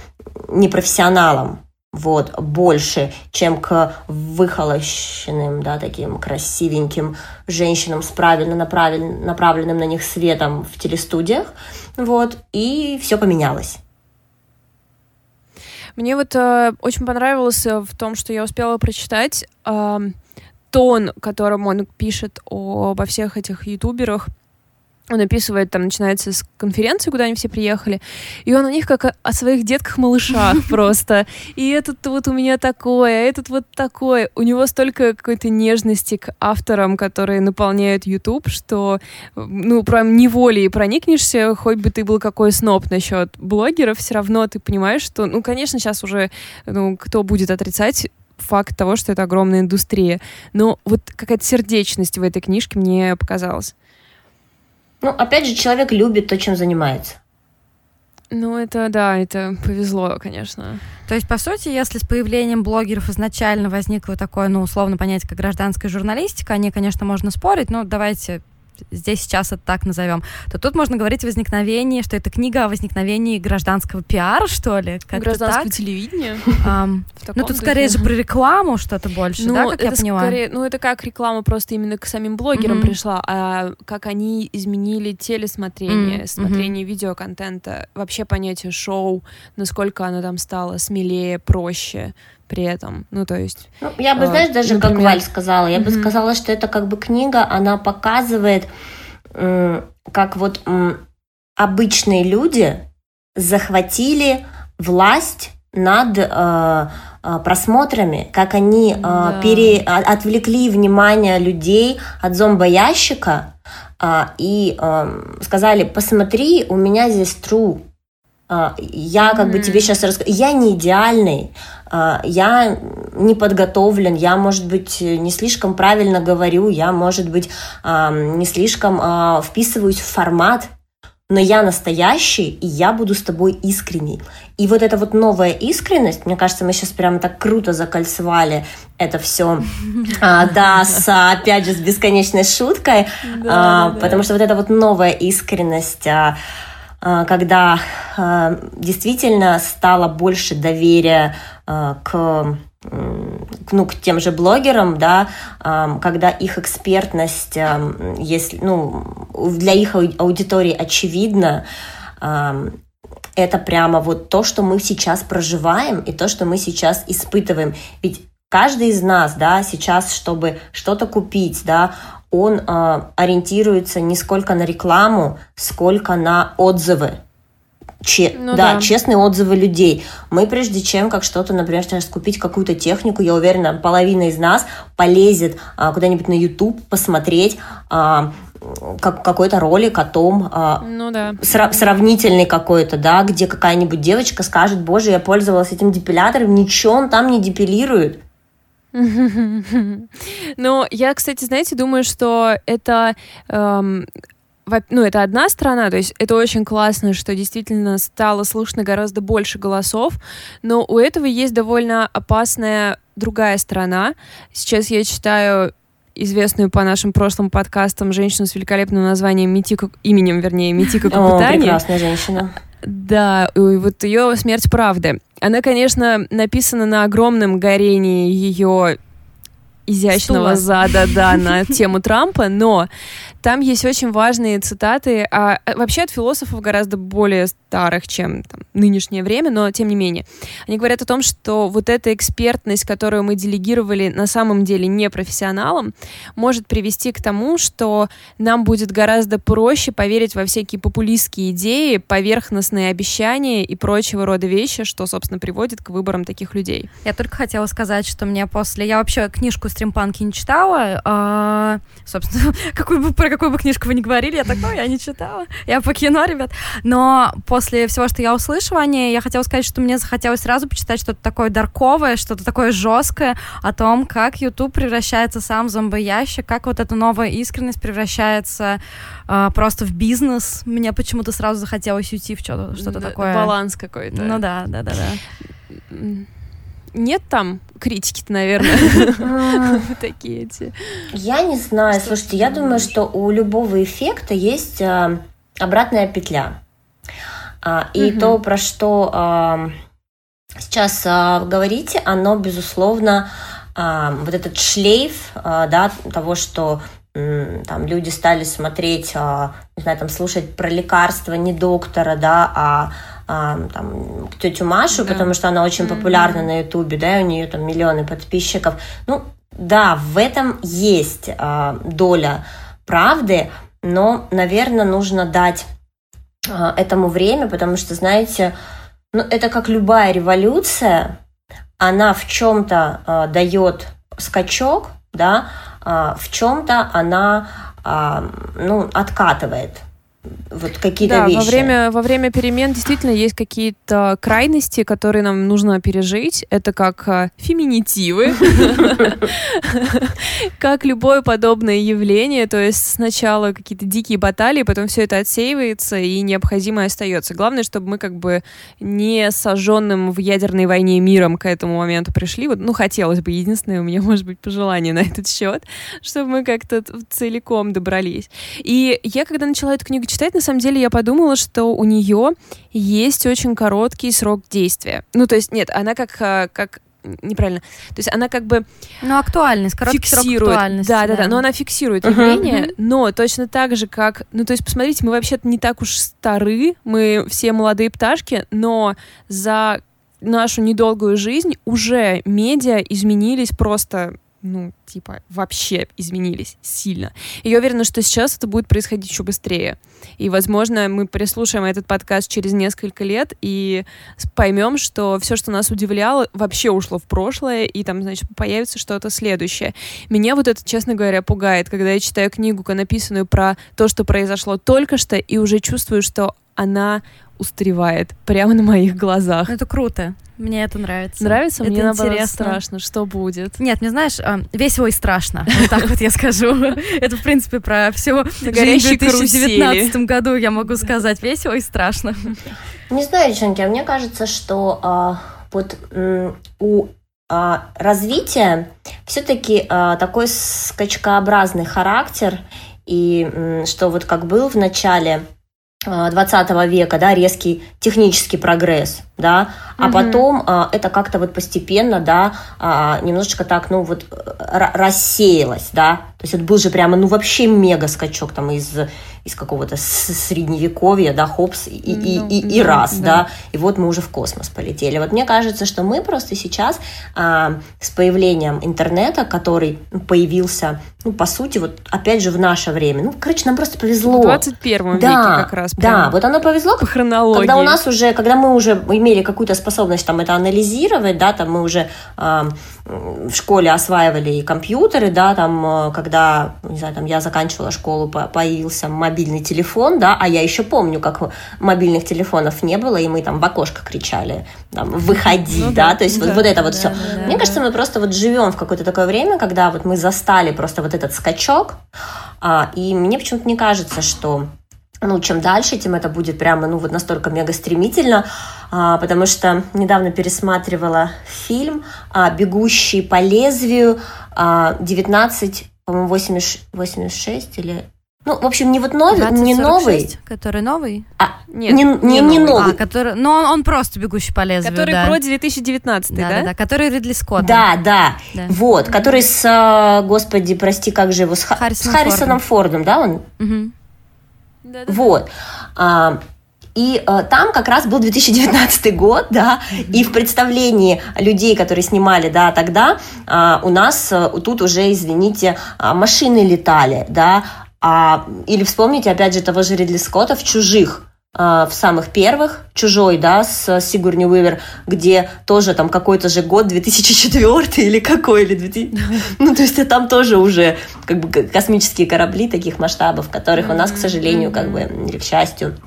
Speaker 3: непрофессионалам вот, больше, чем к выхолощенным, да, таким красивеньким женщинам с правильно направлен, направленным на них светом в телестудиях, вот, и все поменялось.
Speaker 1: Мне вот э, очень понравилось э, в том, что я успела прочитать э, тон, которым он пишет обо всех этих ютуберах, он описывает, там начинается с конференции, куда они все приехали, и он о них как о, о своих детках-малышах просто. И этот вот у меня такой, а этот вот такой. У него столько какой-то нежности к авторам, которые наполняют YouTube, что, ну, прям неволей проникнешься, хоть бы ты был какой сноб насчет блогеров, все равно ты понимаешь, что, ну, конечно, сейчас уже, ну, кто будет отрицать факт того, что это огромная индустрия. Но вот какая-то сердечность в этой книжке мне показалась.
Speaker 3: Ну, опять же, человек любит то, чем занимается.
Speaker 1: Ну, это да, это повезло, конечно.
Speaker 2: То есть, по сути, если с появлением блогеров изначально возникло такое, ну, условно понятие, как гражданская журналистика, они, конечно, можно спорить, но давайте здесь сейчас это так назовем, то тут можно говорить о возникновении, что это книга о возникновении гражданского пиара, что ли?
Speaker 1: Как Гражданского телевидения.
Speaker 2: ну, тут скорее же про рекламу что-то больше, да, ну, как я поняла?
Speaker 1: ну, это как реклама просто именно к самим блогерам пришла, а как они изменили телесмотрение, смотрение видеоконтента, вообще понятие шоу, насколько оно там стало смелее, проще при этом. Ну, то есть...
Speaker 3: Ну, я бы, э, знаешь, даже например... как Валь сказала, я mm-hmm. бы сказала, что это как бы книга, она показывает, э, как вот э, обычные люди захватили власть над э, э, просмотрами, как они э, да. пере, отвлекли внимание людей от зомбоящика э, и э, сказали, посмотри, у меня здесь true А, я как mm-hmm. бы тебе сейчас расскажу. Я не идеальный, а, я не подготовлен, я, может быть, не слишком правильно говорю, я, может быть, не слишком вписываюсь в формат, но я настоящий, и я буду с тобой искренний. И вот эта вот новая искренность, мне кажется, мы сейчас прямо так круто закольцевали это все, а, да, с, опять же, с бесконечной шуткой, да, а, да. потому что вот эта вот новая искренность, а, а, когда а, действительно стало больше доверия а, к ну, к тем же блогерам, да, когда их экспертность, если, ну, для их аудитории очевидна, это прямо вот то, что мы сейчас проживаем и то, что мы сейчас испытываем. Ведь каждый из нас, да, сейчас, чтобы что-то купить, да, он э, ориентируется не сколько на рекламу, сколько на отзывы. Че, ну, да, да, честные отзывы людей. Мы прежде чем как что-то, например, сейчас купить какую-то технику, я уверена, половина из нас полезет а, куда-нибудь на YouTube посмотреть а, как, какой-то ролик о том, а, ну, да. сра- сравнительный какой-то, да, где какая-нибудь девочка скажет, боже, я пользовалась этим депилятором, ничего он там не депилирует.
Speaker 1: Ну, я, кстати, знаете, думаю, что это эм, ну, это одна сторона, то есть это очень классно, что действительно стало слышно гораздо больше голосов, но у этого есть довольно опасная другая сторона. Сейчас я читаю известную по нашим прошлым подкастам женщину с великолепным названием Митика, именем, вернее, Митика Капутани.
Speaker 3: О, прекрасная женщина.
Speaker 1: Да, вот ее смерть правды. Она, конечно, написана на огромном горении ее изящного Стула. зада, да, на тему Трампа, но там есть очень важные цитаты, а, а, вообще от философов гораздо более старых, чем там, нынешнее время, но тем не менее. Они говорят о том, что вот эта экспертность, которую мы делегировали на самом деле не профессионалам, может привести к тому, что нам будет гораздо проще поверить во всякие популистские идеи, поверхностные обещания и прочего рода вещи, что, собственно, приводит к выборам таких людей.
Speaker 2: Я только хотела сказать, что мне после... Я вообще книжку стримпанки не читала, а, собственно, какую бы, про какую бы книжку вы ни говорили, я такой, я не читала. Я по кино, ребят. Но после всего, что я услышала о ней, я хотела сказать, что мне захотелось сразу почитать что-то такое дарковое, что-то такое жесткое о том, как YouTube превращается сам в зомбоящик, как вот эта новая искренность превращается э, просто в бизнес. Мне почему-то сразу захотелось уйти в что-то, да, такое.
Speaker 1: Баланс какой-то.
Speaker 2: Ну да, да, да, да
Speaker 1: нет там критики-то, наверное, такие эти.
Speaker 3: Я не знаю. Слушайте, я думаю, что у любого эффекта есть а, обратная петля. А, и то, про что а, сейчас говорите, оно, безусловно, вот этот шлейф да, того, что там люди стали смотреть, не знаю, там слушать про лекарства не доктора, да, а а, там, тетю Машу, да. потому что она очень популярна mm-hmm. на Ютубе, да, и у нее там миллионы подписчиков. Ну, да, в этом есть а, доля правды, но, наверное, нужно дать а, этому время, потому что, знаете, ну, это как любая революция, она в чем-то а, дает скачок, да, а, в чем-то она а, ну, откатывает вот какие-то
Speaker 1: да,
Speaker 3: вещи.
Speaker 1: Во время, во время перемен действительно есть какие-то крайности, которые нам нужно пережить. Это как а, феминитивы, как любое подобное явление. То есть сначала какие-то дикие баталии, потом все это отсеивается и необходимое остается. Главное, чтобы мы как бы не сожженным в ядерной войне миром к этому моменту пришли. Вот, ну, хотелось бы. Единственное, у меня может быть пожелание на этот счет, чтобы мы как-то целиком добрались. И я, когда начала эту книгу читать, на самом деле я подумала, что у нее есть очень короткий срок действия. Ну, то есть, нет, она как, а, как неправильно. То есть она как бы...
Speaker 2: Ну, актуальность, короткий фиксирует, срок актуальности.
Speaker 1: Да, да, да, но она фиксирует явление, uh-huh. но точно так же, как... Ну, то есть, посмотрите, мы вообще-то не так уж стары, мы все молодые пташки, но за нашу недолгую жизнь уже медиа изменились просто ну, типа, вообще изменились сильно. И я уверена, что сейчас это будет происходить еще быстрее. И, возможно, мы прислушаем этот подкаст через несколько лет и поймем, что все, что нас удивляло, вообще ушло в прошлое, и там, значит, появится что-то следующее. Меня вот это, честно говоря, пугает, когда я читаю книгу, написанную про то, что произошло только что, и уже чувствую, что она устаревает прямо на моих глазах.
Speaker 2: Ну, это круто. Мне это нравится.
Speaker 1: Нравится?
Speaker 2: Это
Speaker 1: Мне наоборот
Speaker 2: интересно.
Speaker 1: страшно. Что будет?
Speaker 2: Нет, мне знаешь, а, весело и страшно. Вот так вот я скажу. Это, в принципе, про все
Speaker 1: На горящей
Speaker 2: в 2019 году я могу сказать. Весело и страшно.
Speaker 3: Не знаю, девчонки, а мне кажется, что а, вот у а, развития все-таки такой скачкообразный характер, и что вот как был в начале 20 века, да, резкий технический прогресс, да, а
Speaker 1: Мгм.
Speaker 3: потом а, это как-то вот постепенно, да, а, немножечко так, ну вот рассеялось, да, то есть это был же прямо, ну вообще мега скачок там из из какого-то средневековья, да, хопс, и, и,
Speaker 1: Ну,
Speaker 3: и, и
Speaker 1: да,
Speaker 3: раз,
Speaker 1: да.
Speaker 3: да. и вот мы уже в космос полетели. Вот мне кажется, что мы просто сейчас а, с появлением интернета, который ну, появился, ну, по сути, вот опять же в наше время, ну, короче, нам просто повезло.
Speaker 1: В 21
Speaker 3: да,
Speaker 1: веке как раз.
Speaker 3: да, вот оно повезло,
Speaker 1: по хронологии.
Speaker 3: когда у нас уже, когда мы уже имели какую-то способность там это анализировать, да, там мы уже а, в школе осваивали и компьютеры, да, там, э, когда, не знаю, там я заканчивала школу, по- появился мобильный телефон, да, а я еще помню, как мобильных телефонов не было, и мы там в окошко кричали, там, выходи,
Speaker 1: Ну
Speaker 3: да,
Speaker 1: да,
Speaker 3: то есть вот,
Speaker 1: да,
Speaker 3: вот это вот
Speaker 2: да,
Speaker 3: все.
Speaker 2: да,
Speaker 3: Мне кажется, мы просто вот живем в какое-то такое время, когда вот мы застали просто вот этот скачок, а, и мне почему-то не кажется, что ну, чем дальше, тем это будет прямо, ну, вот настолько мега стремительно, а, потому что недавно пересматривала фильм а, «Бегущий по лезвию» а, 19, по-моему, 80 86 или... Ну, в общем, не вот новый, не
Speaker 2: 2046,
Speaker 3: новый,
Speaker 2: Который новый?
Speaker 3: а
Speaker 1: Нет,
Speaker 3: не, не, не новый.
Speaker 2: А, который... Ну, он, он просто бегущий по лезвию,
Speaker 1: Который
Speaker 2: да.
Speaker 1: про 2019, да?
Speaker 2: да, да, да, который Ридли Скотт.
Speaker 3: Да, да,
Speaker 2: Да.
Speaker 3: вот, который с, а, господи, прости, как же его, с, Ха-
Speaker 2: Харрисоном
Speaker 3: с Харрисоном Фордом, да, он
Speaker 2: Мгм.
Speaker 1: Да-да.
Speaker 3: Вот. А, И э, там как раз был 2019 год, да, и в представлении людей, которые снимали, да, тогда а, у нас э, тут уже, извините, а, машины летали, да, а, или вспомните, опять же, того же Ридли Скотта в «Чужих», а, в самых первых, «Чужой», да, с Сигурни Уивер, где тоже там какой-то же год, 2004 или какой, или 2000... Ну, то есть там тоже уже как бы космические корабли таких масштабов, которых у нас, к сожалению, как бы, или к счастью,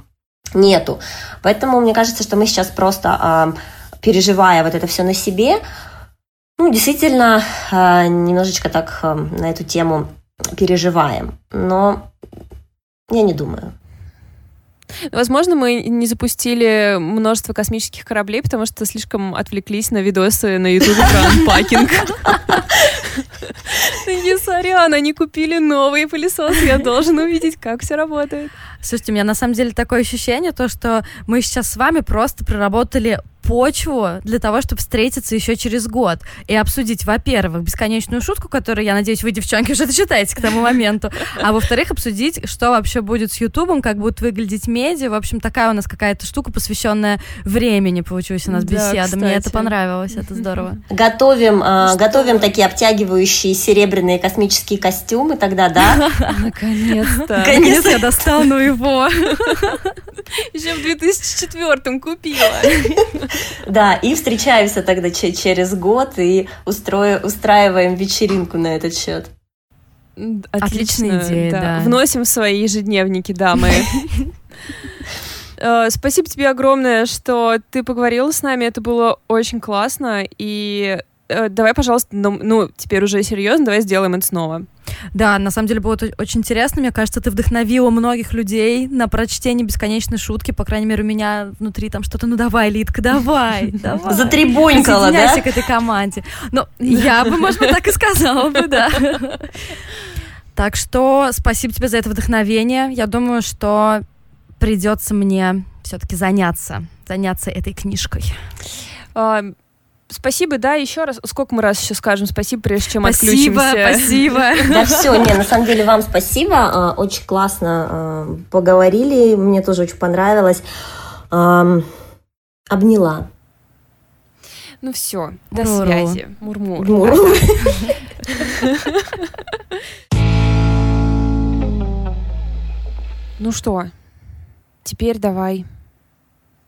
Speaker 3: нету. Поэтому мне кажется, что мы сейчас просто, а, переживая вот это все на себе, ну, действительно, а, немножечко так на эту тему переживаем. Но я не думаю.
Speaker 1: Возможно, мы не запустили множество космических кораблей, потому что слишком отвлеклись на видосы на Ютубе про анпакинг. Такие, сорян, они купили новый пылесос, я должен увидеть, как все работает.
Speaker 2: Слушайте, у меня на самом деле такое ощущение, то, что мы сейчас с вами просто проработали почву для того, чтобы встретиться еще через год и обсудить, во-первых, бесконечную шутку, которую, я надеюсь, вы, девчонки, уже дочитаете к тому моменту, а во-вторых, обсудить, что вообще будет с Ютубом, как будут выглядеть медиа. В общем, такая у нас какая-то штука, посвященная времени, получилась у нас
Speaker 1: Да,
Speaker 2: беседа. Мне это
Speaker 1: кстати.
Speaker 2: понравилось, это здорово.
Speaker 3: Готовим,
Speaker 1: Что?
Speaker 3: готовим такие обтягивающие серебряные космические костюмы тогда, да?
Speaker 1: Наконец-то.
Speaker 2: Наконец я достану его.
Speaker 1: Еще в 2004 купила.
Speaker 3: Да, и встречаемся тогда че- через год и устраиваем вечеринку на этот счет.
Speaker 2: Отличная идея, да.
Speaker 1: Вносим в свои ежедневники, дамы. Э, Спасибо тебе огромное, что ты поговорила с нами. Это было очень классно. И давай, пожалуйста, ну, ну, теперь уже серьезно, давай сделаем это снова.
Speaker 2: Да, на самом деле было очень интересно. Мне кажется, ты вдохновила многих людей на прочтение бесконечной шутки. По крайней мере, у меня внутри там что-то, ну давай, Литка, давай, давай.
Speaker 3: Затребонькала, да?
Speaker 2: К этой команде. Ну, я бы, может быть, так и сказала бы, да. Так что спасибо тебе за это вдохновение. Я думаю, что придется мне все-таки заняться, заняться этой книжкой.
Speaker 1: Спасибо, да, еще раз. Сколько мы раз еще скажем спасибо, прежде чем
Speaker 2: Спасибо,
Speaker 1: отключимся?
Speaker 2: спасибо.
Speaker 3: Да все, не, на самом деле вам спасибо, а, очень классно а, поговорили, мне тоже очень понравилось. Обняла.
Speaker 1: Ну все, до связи. Мурмур.
Speaker 3: Мур.
Speaker 1: Ну что, теперь давай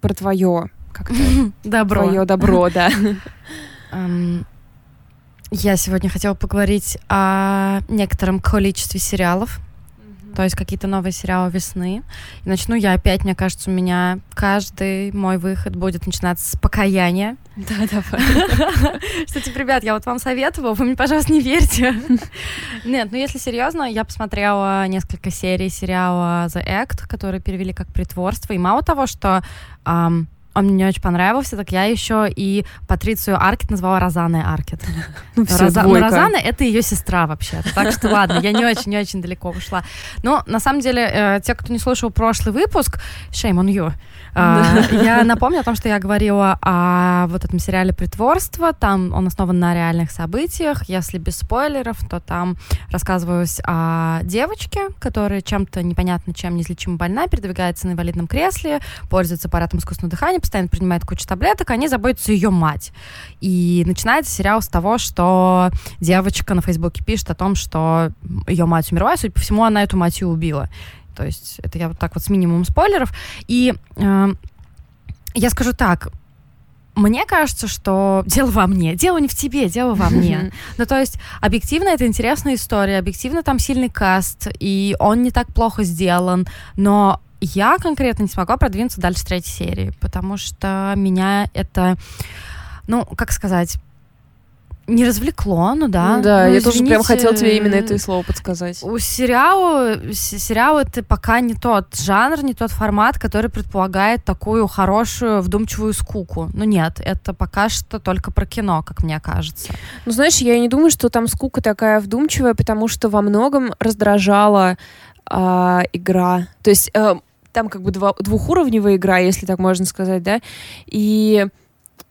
Speaker 1: про твое, как-то
Speaker 2: Добро.
Speaker 1: твое добро, да.
Speaker 2: Я сегодня хотела поговорить о некотором количестве сериалов. то есть какие-то новые сериалы весны. И начну я опять, мне кажется, у меня каждый мой выход будет начинаться с покаяния.
Speaker 1: Да, давай.
Speaker 2: Что, типа, ребят, я вот вам советовала, вы мне, пожалуйста, не верьте. Нет, ну если серьезно, я посмотрела несколько серий сериала The Act, который перевели как притворство. И мало того, что он мне очень понравился, так я еще и Патрицию Аркет назвала Розаной Аркет.
Speaker 1: Ну, все, Роза... Но
Speaker 2: Розана — это ее сестра вообще. Так что ладно, я не очень-не очень далеко ушла. Но на самом деле, э, те, кто не слушал прошлый выпуск, shame on you, а, я напомню о том, что я говорила о вот этом сериале «Притворство». Там он основан на реальных событиях. Если без спойлеров, то там рассказывалось о девочке, которая чем-то непонятно чем неизлечимо больна, передвигается на инвалидном кресле, пользуется аппаратом искусственного дыхания, постоянно принимает кучу таблеток, они заботятся ее мать. И начинается сериал с того, что девочка на Фейсбуке пишет о том, что ее мать умерла, и, судя по всему, она эту мать и убила. То есть это я вот так вот с минимумом спойлеров. И э, я скажу так, мне кажется, что дело во мне. Дело не в тебе, дело во мне. Ну, то есть, объективно это интересная история, объективно там сильный каст, и он не так плохо сделан, но я конкретно не смогла продвинуться дальше третьей серии, потому что меня это, ну, как сказать, не развлекло, ну да.
Speaker 1: Да,
Speaker 2: ну,
Speaker 1: я тоже прям хотела тебе именно это слово подсказать.
Speaker 2: У сериала, сериал это пока не тот жанр, не тот формат, который предполагает такую хорошую, вдумчивую скуку. Ну нет, это пока что только про кино, как мне кажется.
Speaker 1: Ну знаешь, я не думаю, что там скука такая вдумчивая, потому что во многом раздражала э, игра. То есть э, там как бы два, двухуровневая игра, если так можно сказать, да, и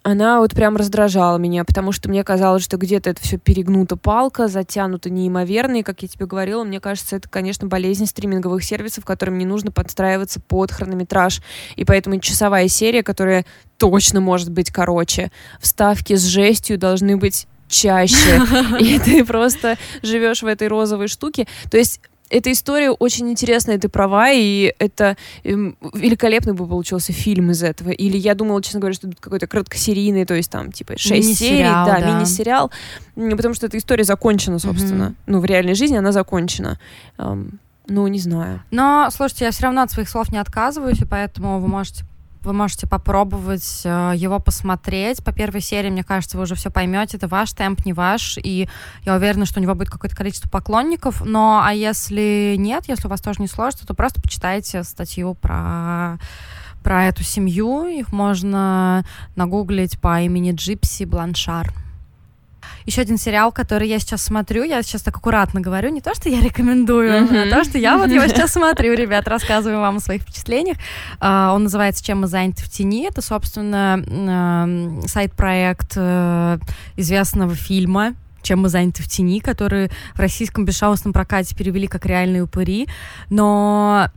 Speaker 1: она вот прям раздражала меня, потому что мне казалось, что где-то это все перегнуто палка, затянуто неимоверно, и, как я тебе говорила, мне кажется, это, конечно, болезнь стриминговых сервисов, которым не нужно подстраиваться под хронометраж, и поэтому часовая серия, которая точно может быть короче, вставки с жестью должны быть чаще, и ты просто живешь в этой розовой штуке. То есть эта история очень интересная, ты права, и это эм, великолепный бы получился фильм из этого. Или я думала, честно говоря, что это какой-то краткосерийный, то есть там типа шесть серий, да, да. мини-сериал, потому что эта история закончена, собственно. Mm-hmm. Ну, в реальной жизни она закончена. Ну, не знаю.
Speaker 2: Но, слушайте, я все равно от своих слов не отказываюсь, и поэтому вы можете вы можете попробовать э, его посмотреть. По первой серии, мне кажется, вы уже все поймете. Это ваш темп, не ваш. И я уверена, что у него будет какое-то количество поклонников. Но а если нет, если у вас тоже не сложится, то просто почитайте статью про про эту семью. Их можно нагуглить по имени Джипси Бланшар. Еще один сериал, который я сейчас смотрю, я сейчас так аккуратно говорю, не то, что я рекомендую, mm-hmm. а то, что я вот его сейчас смотрю, ребят, рассказываю вам о своих впечатлениях. Uh, он называется «Чем мы заняты в тени». Это, собственно, uh, сайт-проект uh, известного фильма чем мы заняты в тени, который в российском бесшабасном прокате перевели как реальные упыри. Но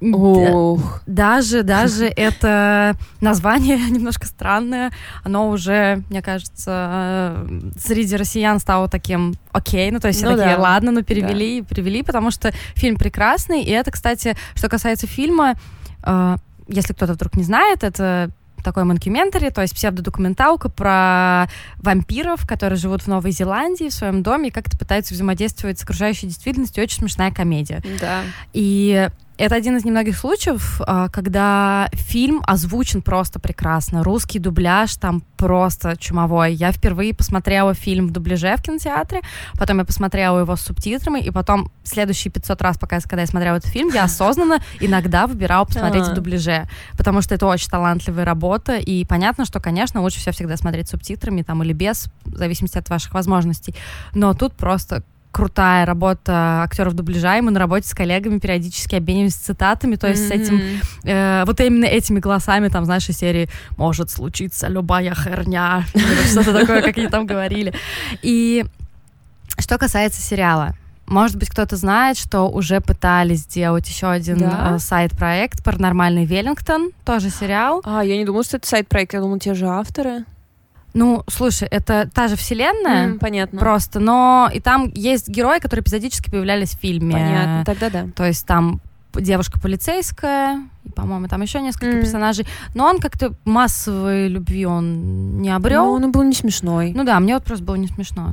Speaker 1: Ох.
Speaker 2: Даже, даже это название немножко странное. Оно уже, мне кажется, среди россиян стало таким окей. Ну, то есть ну, все такие, да. ладно, ну перевели, да. перевели, потому что фильм прекрасный. И это, кстати, что касается фильма, э, если кто-то вдруг не знает, это такой монкюментари, то есть псевдодокументалка про вампиров, которые живут в Новой Зеландии в своем доме и как-то пытаются взаимодействовать с окружающей действительностью. Очень смешная комедия.
Speaker 1: Да.
Speaker 2: И это один из немногих случаев, а, когда фильм озвучен просто прекрасно. Русский дубляж там просто чумовой. Я впервые посмотрела фильм в дубляже в кинотеатре, потом я посмотрела его с субтитрами, и потом следующие 500 раз, пока, когда я смотрела этот фильм, я осознанно иногда выбирала посмотреть в дубляже, потому что это очень талантливая работа, и понятно, что, конечно, лучше всего всегда смотреть субтитрами там или без, в зависимости от ваших возможностей. Но тут просто крутая работа актеров дубляжа, и мы на работе с коллегами периодически обмениваемся цитатами, то есть mm-hmm. с этим, э, вот именно этими голосами, там, знаешь, из серии «Может случиться любая херня», что-то такое, как они там говорили. И что касается сериала, может быть, кто-то знает, что уже пытались сделать еще один да? э, сайт-проект «Паранормальный Веллингтон», тоже сериал.
Speaker 1: А, я не думала, что это сайт-проект, я думала, те же авторы.
Speaker 2: Ну, слушай, это та же вселенная.
Speaker 1: Mm, понятно.
Speaker 2: Просто, но и там есть герои, которые эпизодически появлялись в фильме.
Speaker 1: Понятно, тогда да.
Speaker 2: То есть там девушка полицейская, и, по-моему, там еще несколько
Speaker 1: М.
Speaker 2: персонажей. Но он как-то массовой любви он не обрел.
Speaker 1: Ну, он был не смешной.
Speaker 2: Ну да, мне вот просто было не смешно.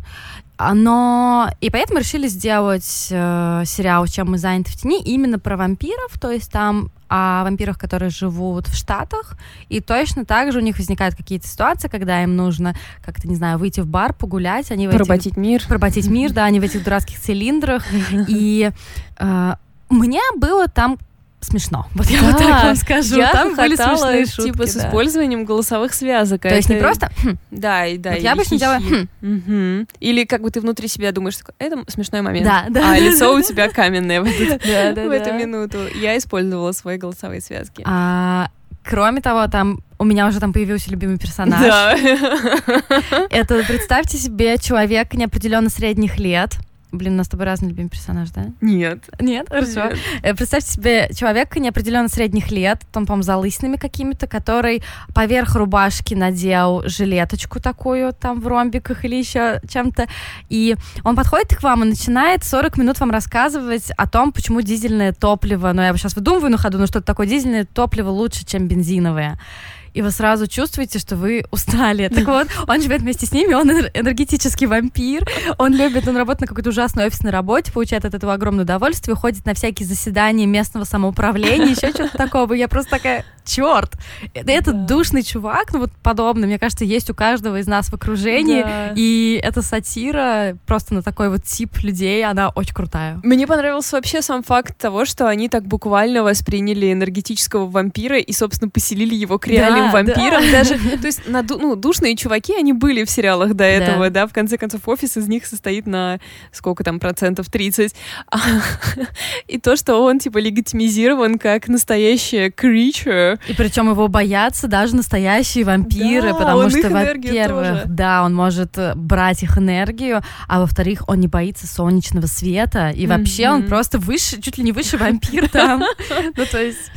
Speaker 2: А, Но и поэтому решили сделать э, сериал «Чем мы заняты в тени» именно про вампиров, то есть там о вампирах, которые живут в Штатах, и точно так же у них возникают какие-то ситуации, когда им нужно как-то, не знаю, выйти в бар, погулять, они в этих-
Speaker 1: Поработить мир.
Speaker 2: поработить мир, да, они в этих дурацких цилиндрах, и э, мне было там смешно, вот я вот
Speaker 1: Да,
Speaker 2: так вам скажу,
Speaker 1: Я
Speaker 2: там были смешные шутки,
Speaker 1: типа с
Speaker 2: да.
Speaker 1: использованием голосовых связок.
Speaker 2: То есть не
Speaker 1: Это-
Speaker 2: просто «Хм».
Speaker 1: Да, и да.
Speaker 2: Вот я обычно делаю
Speaker 1: хихи. Мгм. Или как бы ты внутри себя думаешь, это смешной момент.
Speaker 2: Да, да,
Speaker 1: А лицо у тебя каменное в, эту минуту. Я использовала свои голосовые связки.
Speaker 2: А, кроме того, там у меня уже там появился любимый персонаж.
Speaker 1: Да.
Speaker 2: Это представьте себе человек неопределенно средних лет. Блин, у нас с тобой разный любимый персонаж, да?
Speaker 1: Нет.
Speaker 2: Нет, хорошо.
Speaker 1: Нет.
Speaker 2: Э, Представьте себе человека неопределенно средних лет, он, по-моему, залысинами какими-то, который поверх рубашки надел жилеточку такую, там, в ромбиках или еще чем-то. И он подходит к вам и начинает 40 минут вам рассказывать о том, почему дизельное топливо, ну, я сейчас выдумываю на ходу, но что-то такое, дизельное топливо лучше, чем бензиновое. И вы сразу чувствуете, что вы устали. Так вот, он живет вместе с ними, он энер- энергетический вампир, он любит, он работает на какой-то ужасной офисной работе, получает от этого огромное удовольствие, ходит на всякие заседания местного самоуправления, еще что-то такого. Я просто такая, черт, этот душный чувак, ну вот подобный, мне кажется, есть у каждого из нас в окружении,
Speaker 1: Да.
Speaker 2: и эта сатира просто на такой вот тип людей, она очень крутая.
Speaker 1: Мне понравился вообще сам факт того, что они так буквально восприняли энергетического вампира и, собственно, поселили его к реальным
Speaker 2: Да,
Speaker 1: вампирам.
Speaker 2: да.
Speaker 1: Даже, то есть, наду- ну, душные чуваки, они были в сериалах до этого, да. В конце концов, офис из них состоит на сколько там процентов 30. А, и то, что он, типа, легитимизирован как настоящая creature.
Speaker 2: И причем его боятся даже настоящие вампиры,
Speaker 1: Да,
Speaker 2: потому
Speaker 1: он
Speaker 2: что, во-первых, да, он может э, брать их энергию, а во-вторых, он не боится солнечного света, и вообще он
Speaker 1: Мгм.
Speaker 2: просто выше, чуть ли не выше вампир там. Ну, то есть...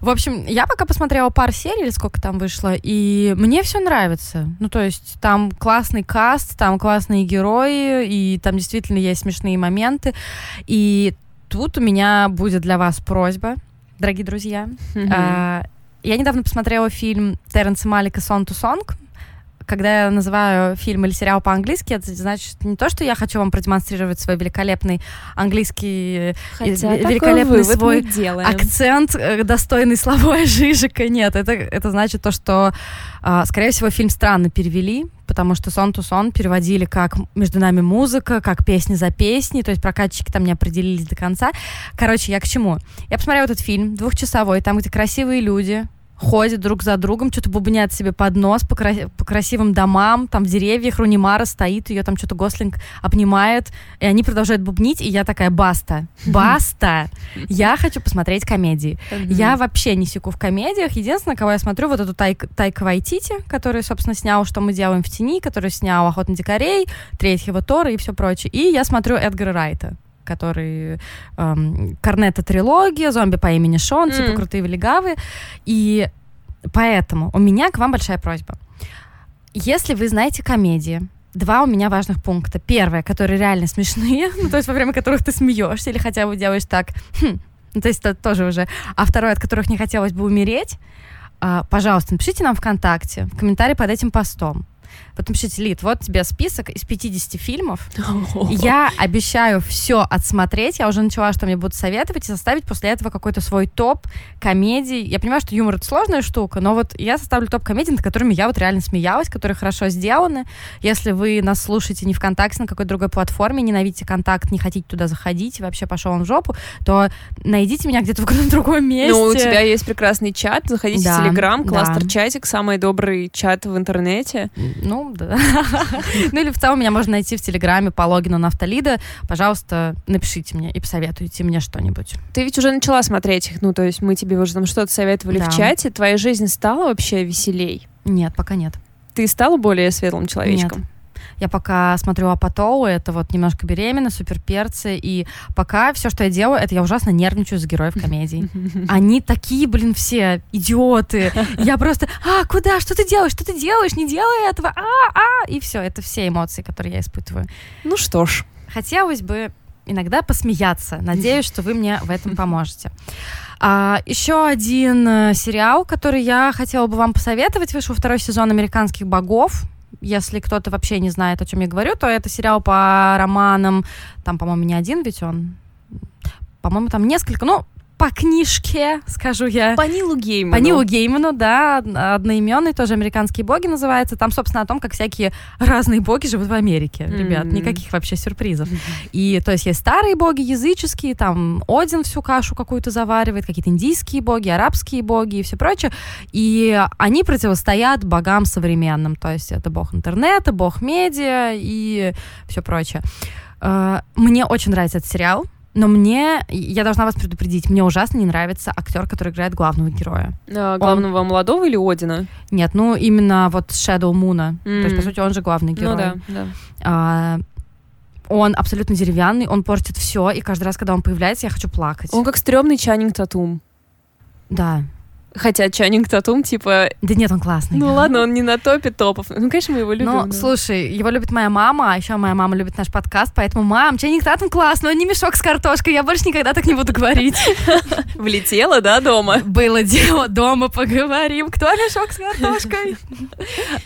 Speaker 2: В общем, я пока посмотрела пару серий, или сколько там вышло, и мне все нравится. Ну, то есть там классный каст, там классные герои, и там действительно есть смешные моменты. И тут у меня будет для вас просьба, дорогие друзья. А, Я недавно посмотрела фильм Терренса Малика «Сон to Song». Когда я называю фильм или сериал по-английски, это значит не то, что я хочу вам продемонстрировать свой великолепный английский
Speaker 1: Хотя
Speaker 2: ве-
Speaker 1: такой
Speaker 2: великолепный свой акцент, э, достойный Славоя Жижика. Нет, это, это значит то, что, а, скорее всего, фильм странно перевели, потому что сон to сон переводили как «Между нами музыка», как «Песни за песней», то есть прокатчики там не определились до конца. Короче, я к чему? Я посмотрела этот фильм, двухчасовой, там, где красивые люди, ходят друг за другом, что-то бубнят себе под нос по, кра- по красивым домам, там в деревьях Рунимара стоит, ее там что-то Гослинг обнимает, и они продолжают бубнить, и я такая, баста, баста, я хочу посмотреть комедии. Я вообще не секу в комедиях. Единственное, кого я смотрю, вот эту Тайк, Тайка Вайтити, который, собственно, снял «Что мы делаем в тени», который снял «Охот на дикарей», «Третьего Тора» и все прочее. И я смотрю Эдгара Райта который эм, Корнета трилогия, зомби по имени Шон, типа
Speaker 1: М.
Speaker 2: крутые легавые. И поэтому у меня к вам большая просьба. Если вы знаете комедии, два у меня важных пункта. Первое, которые реально смешные, ну, то есть во время которых ты смеешься или хотя бы делаешь так, «Хм». ну, то есть это тоже уже. А второе, от которых не хотелось бы умереть, а, пожалуйста, напишите нам ВКонтакте, в комментарии под этим постом. Вот напишите, Лид, вот тебе список из 50 фильмов, я обещаю все отсмотреть. Я уже начала, что мне будут советовать, и составить после этого какой-то свой топ комедий. Я понимаю, что юмор это сложная штука, но вот я составлю топ комедий, над которыми я вот реально смеялась, которые хорошо сделаны. Если вы нас слушаете не ВКонтакте, на какой-то другой платформе, ненавидите контакт, не хотите туда заходить, вообще пошел он в жопу, то найдите меня где-то в другом месте.
Speaker 1: Ну, у тебя есть прекрасный чат, заходите
Speaker 2: Да,
Speaker 1: в Телеграм,
Speaker 2: да.
Speaker 1: кластер-чатик, самый добрый чат в интернете.
Speaker 2: Ну, да. ну, или в целом меня можно найти в Телеграме по логину на Автолида. Пожалуйста, напишите мне и посоветуйте мне что-нибудь.
Speaker 1: Ты ведь уже начала смотреть их, ну, то есть мы тебе уже там что-то советовали
Speaker 2: Да.
Speaker 1: в чате. Твоя жизнь стала вообще веселей?
Speaker 2: Нет, пока нет.
Speaker 1: Ты стала более светлым человечком?
Speaker 2: Я пока смотрю Апатоу, это вот немножко беременна, суперперцы, и пока все, что я делаю, это я ужасно нервничаю за героев комедий. Они такие, блин, все идиоты. Я просто, а, куда, что ты делаешь, что ты делаешь, не делай этого, а, а, и все, это все эмоции, которые я испытываю.
Speaker 1: Ну что ж.
Speaker 2: Хотелось бы иногда посмеяться. Надеюсь, что вы мне в этом поможете. А, еще один э, сериал, который я хотела бы вам посоветовать, вышел второй сезон «Американских богов». Если кто-то вообще не знает, о чем я говорю, то это сериал по романам, там, по-моему, не один, ведь он, по-моему, там несколько, ну, по книжке, скажу я.
Speaker 1: По Нилу Гейману.
Speaker 2: По Нилу Гейману, да, одноименный, тоже «Американские боги» называется. Там, собственно, о том, как всякие разные боги живут в Америке. Mm-hmm. Ребят, никаких вообще сюрпризов. И, то есть, есть старые боги, языческие, там Один всю кашу какую-то заваривает, какие-то индийские боги, арабские боги и все прочее. И они противостоят богам современным. То есть, это бог интернета, бог медиа и все прочее. Э, мне очень нравится этот сериал. Но мне, я должна вас предупредить, мне ужасно не нравится актер, который играет главного героя.
Speaker 1: А, главного он... молодого или Одина?
Speaker 2: Нет, ну именно вот Shadow Moon. Mm. То есть, по сути, он же главный герой.
Speaker 1: Ну да, да.
Speaker 2: А, он абсолютно деревянный, он портит все, и каждый раз, когда он появляется, я хочу плакать.
Speaker 1: Он как стрёмный Чанинг Татум.
Speaker 2: Да,
Speaker 1: Хотя Чанинг Татум, типа...
Speaker 2: Да нет, он классный.
Speaker 1: Ну ладно, он не на топе топов. Ну, конечно, мы его любим.
Speaker 2: Ну, слушай, его любит моя мама, а еще моя мама любит наш подкаст, поэтому, мам, Чанинг Татум классный, он не мешок с картошкой, я больше никогда так не буду говорить.
Speaker 1: Влетела, да, дома?
Speaker 2: Было дело, дома поговорим, кто мешок с картошкой?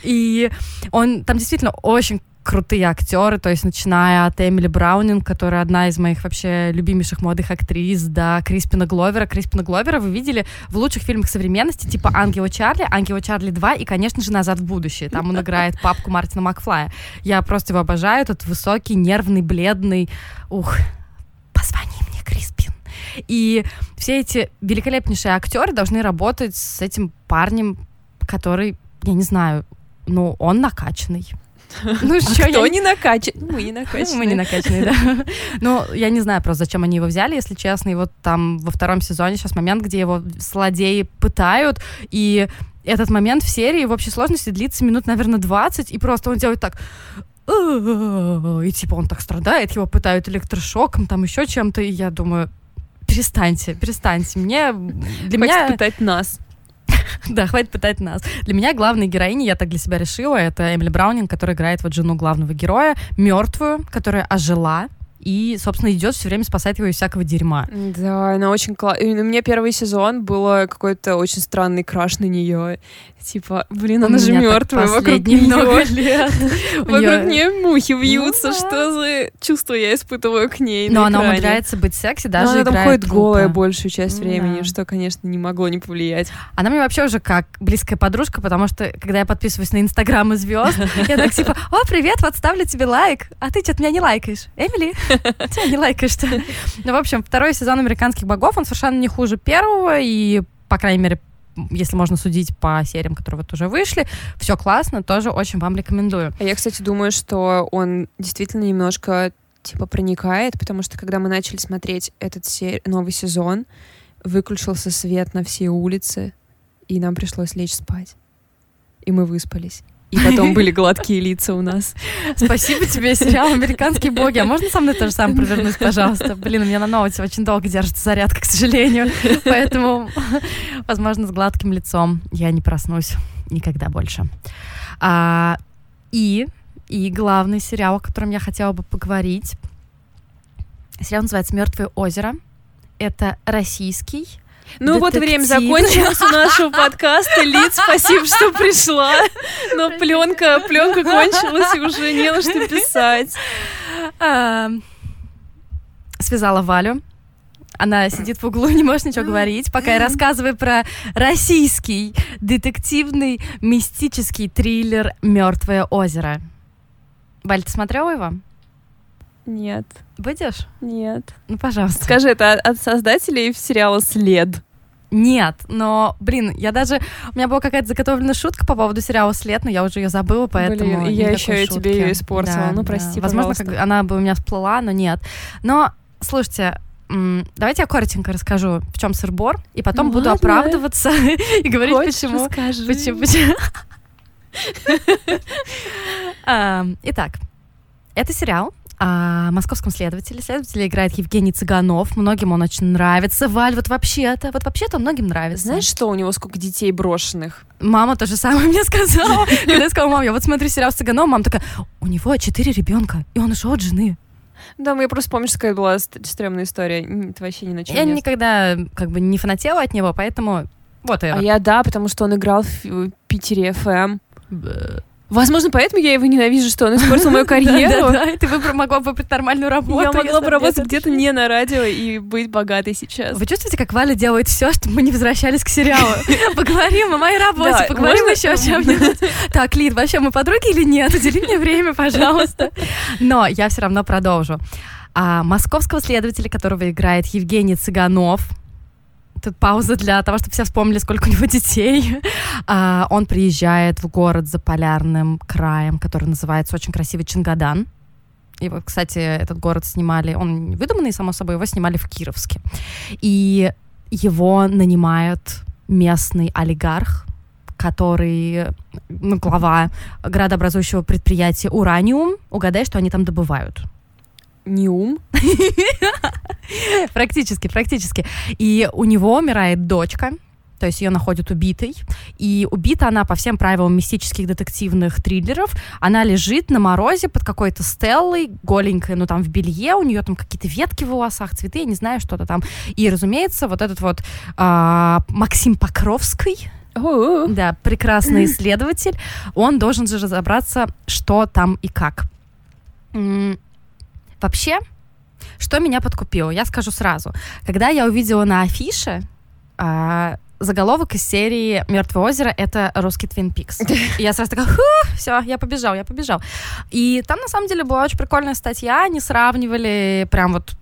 Speaker 2: И он там действительно очень крутые актеры, то есть начиная от Эмили Браунинг, которая одна из моих вообще любимейших молодых актрис, до Криспина Гловера. Криспина Гловера вы видели в лучших фильмах современности, типа «Ангела Чарли», «Ангела Чарли 2» и, конечно же, «Назад в будущее». Там он играет папку Мартина Макфлая. Я просто его обожаю, этот высокий, нервный, бледный. Ух, позвони мне, Криспин. И все эти великолепнейшие актеры должны работать с этим парнем, который, я не знаю, ну, он накачанный.
Speaker 1: Ну, а что, кто я... не накачан? Мы не накачаны.
Speaker 2: Мы не накачаны, да. Ну, я не знаю просто, зачем они его взяли, если честно. И вот там во втором сезоне сейчас момент, где его злодеи пытают, и этот момент в серии в общей сложности длится минут, наверное, 20, и просто он делает так и типа он так страдает, его пытают электрошоком, там еще чем-то, и я думаю, перестаньте, перестаньте. Мне для меня
Speaker 1: пытать нас.
Speaker 2: Да, хватит пытать нас. Для меня главной героиней, я так для себя решила, это Эмили Браунинг, которая играет вот жену главного героя, мертвую, которая ожила, и, собственно, идет все время спасать его из всякого дерьма.
Speaker 1: Да, она очень классная. У меня первый сезон было какой-то очень странный краш на нее. Типа, блин, она же мертвая вокруг нее. много лет. Вокруг нее мухи вьются. Что за чувство я испытываю к ней
Speaker 2: Но она умудряется быть секси, даже
Speaker 1: она там ходит голая большую часть времени, что, конечно, не могло не повлиять.
Speaker 2: Она мне вообще уже как близкая подружка, потому что, когда я подписываюсь на Инстаграм и звезд, я так типа, о, привет, вот ставлю тебе лайк, а ты что-то меня не лайкаешь. Эмили, тебя не лайкаешь-то. Ну, в общем, второй сезон «Американских богов», он совершенно не хуже первого, и, по крайней мере, если можно судить по сериям, которые вот уже вышли, все классно, тоже очень вам рекомендую.
Speaker 1: А я, кстати, думаю, что он действительно немножко типа проникает, потому что когда мы начали смотреть этот сер... новый сезон, выключился свет на все улицы, и нам пришлось лечь спать. И мы выспались и потом были гладкие лица у нас.
Speaker 2: Спасибо тебе, сериал «Американские боги». А можно со мной то же самое провернуть, пожалуйста? Блин, у меня на ноуте очень долго держится зарядка, к сожалению. Поэтому, возможно, с гладким лицом я не проснусь никогда больше. А, и, и главный сериал, о котором я хотела бы поговорить. Сериал называется «Мертвое озеро». Это российский
Speaker 1: ну вот время закончилось у нашего подкаста. Лид, спасибо, что пришла. Но пленка, пленка кончилась, и уже не на что писать.
Speaker 2: А, связала Валю. Она сидит в углу, не может ничего говорить, пока я рассказываю про российский детективный мистический триллер «Мертвое озеро». Валь, ты смотрела его?
Speaker 1: Нет.
Speaker 2: Будешь?
Speaker 1: Нет.
Speaker 2: Ну, пожалуйста.
Speaker 1: Скажи, это от создателей сериала «След»?
Speaker 2: Нет, но, блин, я даже... У меня была какая-то заготовленная шутка по поводу сериала «След», но я уже ее забыла, поэтому...
Speaker 1: Блин, я еще и тебе ее испортила, да, ну, прости,
Speaker 2: да. Возможно, как она бы у меня всплыла, но нет. Но, слушайте, Давайте я коротенько расскажу, в чем сыр-бор, и потом ну, буду ладно. оправдываться и говорить,
Speaker 1: Хочешь,
Speaker 2: почему.
Speaker 1: Расскажи.
Speaker 2: Почему? почему. Итак, это сериал о московском следователе. Следователя играет Евгений Цыганов. Многим он очень нравится. Валь, вот вообще-то, вот вообще-то многим нравится.
Speaker 1: Знаешь, что у него сколько детей брошенных?
Speaker 2: Мама то же самое мне сказала. Когда я сказала, мам, я вот смотрю сериал с Цыгановым, мама такая, у него четыре ребенка, и он ушел от жены.
Speaker 1: Да, я просто помню, что какая была ст- стрёмная история. Это вообще ни на чем
Speaker 2: Я
Speaker 1: не
Speaker 2: никогда как бы не фанатела от него, поэтому вот и
Speaker 1: А я да, потому что он играл в Питере ФМ. Возможно, поэтому я его ненавижу, что он испортил мою карьеру.
Speaker 2: И ты выбра- могла бы выбрать нормальную работу.
Speaker 1: Я могла бы работать где-то не на радио и быть богатой сейчас.
Speaker 2: Вы чувствуете, как Валя делает все, чтобы мы не возвращались к сериалу? Поговорим о моей работе,
Speaker 1: Да,
Speaker 2: поговорим еще о чем-нибудь. Так, Лид, вообще мы подруги или нет? Удели мне время, пожалуйста. Но я все равно продолжу. А московского следователя, которого играет Евгений Цыганов, Тут пауза для того, чтобы все вспомнили, сколько у него детей. А, он приезжает в город за полярным краем, который называется очень красивый Чингадан. И вот, кстати, этот город снимали, он выдуманный, само собой, его снимали в Кировске. И его нанимает местный олигарх, который, ну, глава градообразующего предприятия «Ураниум». Угадай, что они там добывают.
Speaker 1: Неум.
Speaker 2: Практически, практически. И у него умирает дочка, то есть ее находят убитой. И убита она по всем правилам мистических детективных триллеров. Она лежит на морозе под какой-то стеллой, голенькая, ну там в белье, у нее там какие-то ветки в волосах, цветы, я не знаю, что-то там. И, разумеется, вот этот вот а, Максим Покровский,
Speaker 1: О,
Speaker 2: да, прекрасный исследователь, он должен же разобраться, что там и как. Вообще, что меня подкупило, я скажу сразу. Когда я увидела на афише а, заголовок из серии «Мертвое озеро» — это русский Твин Пикс. И я сразу такая, все, я побежал, я побежал. И там, на самом деле, была очень прикольная статья, они сравнивали прям вот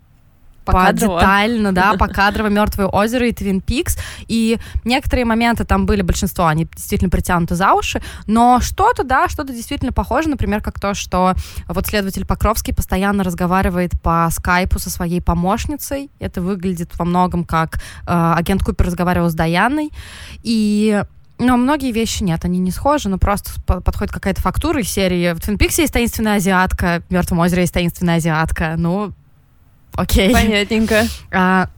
Speaker 1: Покадрово.
Speaker 2: детально, да, по кадрово Мертвое озеро и Твин Пикс. И некоторые моменты там были, большинство, они действительно притянуты за уши, но что-то, да, что-то действительно похоже, например, как то, что вот следователь Покровский постоянно разговаривает по скайпу со своей помощницей. Это выглядит во многом как э, агент Купер разговаривал с Даяной. И но многие вещи нет, они не схожи, но просто по- подходит какая-то фактура из серии. В Твин Пиксе есть таинственная азиатка, в Мертвом озере есть таинственная азиатка. Ну, окей.
Speaker 1: понятненько.
Speaker 2: А,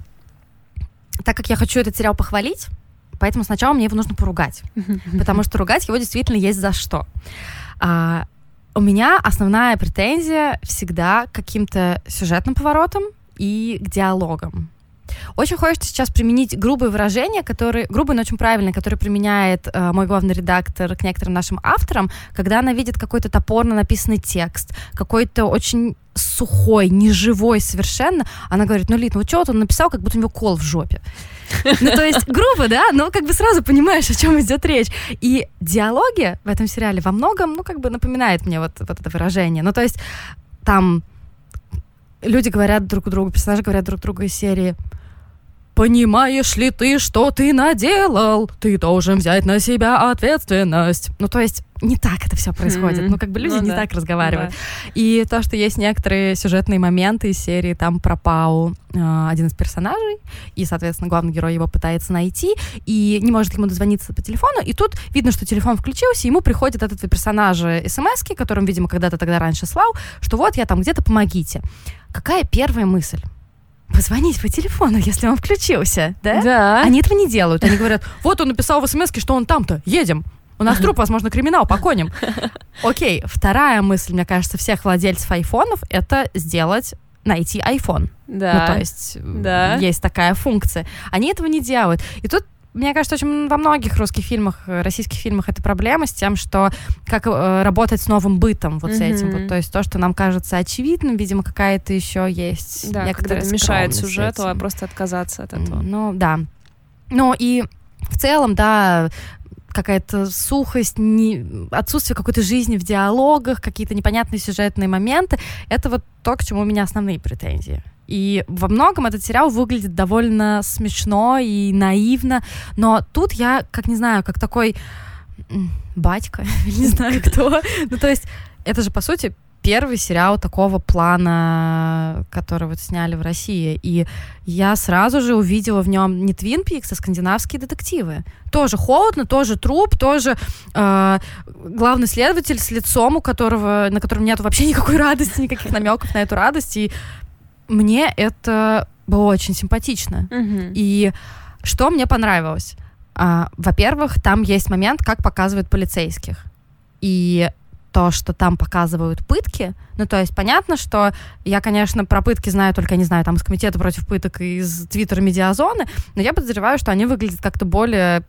Speaker 2: так как я хочу этот сериал похвалить, поэтому сначала мне его нужно поругать. Потому что ругать его действительно есть за что. А, у меня основная претензия всегда к каким-то сюжетным поворотам и к диалогам. Очень хочется сейчас применить грубые выражения, которые, грубые, но очень правильные, которые применяет э, мой главный редактор к некоторым нашим авторам, когда она видит какой-то топорно написанный текст, какой-то очень сухой, неживой совершенно, она говорит, ну, Лид, ну, что вот он написал, как будто у него кол в жопе. Ну, то есть грубо, да, но как бы сразу понимаешь, о чем идет речь. И диалоги в этом сериале во многом, ну, как бы напоминает мне вот, вот это выражение. Ну, то есть там люди говорят друг другу, персонажи говорят друг другу из серии Понимаешь ли ты, что ты наделал? Ты должен взять на себя ответственность. Ну, то есть, не так это все происходит.
Speaker 1: Мгм.
Speaker 2: Ну, как бы люди
Speaker 1: Ну
Speaker 2: не
Speaker 1: да,
Speaker 2: так разговаривают. И то, что есть некоторые сюжетные моменты из серии, там пропал э, один из персонажей, и, соответственно, главный герой его пытается найти, и не может ему дозвониться по телефону, и тут видно, что телефон включился, и ему приходит от этого персонажа смс которым, видимо, когда-то тогда раньше слал, что вот я там где-то, помогите. Какая первая мысль? Позвонить по телефону, если он включился, да?
Speaker 1: Да.
Speaker 2: Они этого не делают. Они говорят, вот он написал в смс что он там-то, едем. У нас труп, возможно, криминал, поконим. Окей, вторая мысль, мне кажется, всех владельцев айфонов, это сделать найти iPhone.
Speaker 1: Да.
Speaker 2: Ну, то есть
Speaker 1: Да.
Speaker 2: есть такая функция. Они этого не делают. И тут мне кажется, очень во многих русских фильмах, э, российских фильмах это проблема с тем, что как э, работать с новым бытом, вот с этим. Вот, то есть то, что нам кажется очевидным, видимо, какая-то еще есть
Speaker 1: Да, когда это мешает сюжету, а просто отказаться от этого.
Speaker 2: Ну, да. Ну, и в целом, да, какая-то сухость, не, отсутствие какой-то жизни в диалогах, какие-то непонятные сюжетные моменты, это вот то, к чему у меня основные претензии. И во многом этот сериал выглядит довольно смешно и наивно, но тут я, как не знаю, как такой батька, не знаю кто. Ну, то есть, это же, по сути, первый сериал такого плана, который вот сняли в России. И я сразу же увидела в нем не Твин Пикс, а скандинавские детективы. Тоже холодно, тоже труп, тоже э, главный следователь с лицом, у которого, на котором нет вообще никакой радости, никаких намеков на эту радость. И мне это было очень симпатично.
Speaker 1: Мгм.
Speaker 2: И что мне понравилось? А, во-первых, там есть момент, как показывают полицейских. И то, что там показывают пытки. Ну, то есть понятно, что я, конечно, про пытки знаю только, не знаю, там из комитета против пыток и из твиттера медиазоны, но я подозреваю, что они выглядят как-то более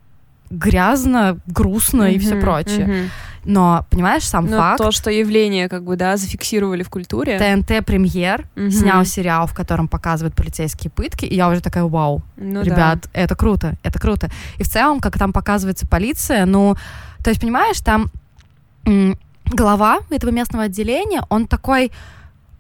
Speaker 2: грязно, грустно mm-hmm, и все прочее. Mm-hmm. Но, понимаешь, сам
Speaker 1: Но
Speaker 2: факт...
Speaker 1: то, что явление, как бы, да, зафиксировали в культуре.
Speaker 2: ТНТ премьер mm-hmm. снял сериал, в котором показывают полицейские пытки, и я уже такая, вау, ну, ребят, да. это круто, это круто. И в целом, как там показывается полиция, ну, то есть, понимаешь, там глава этого местного отделения, он такой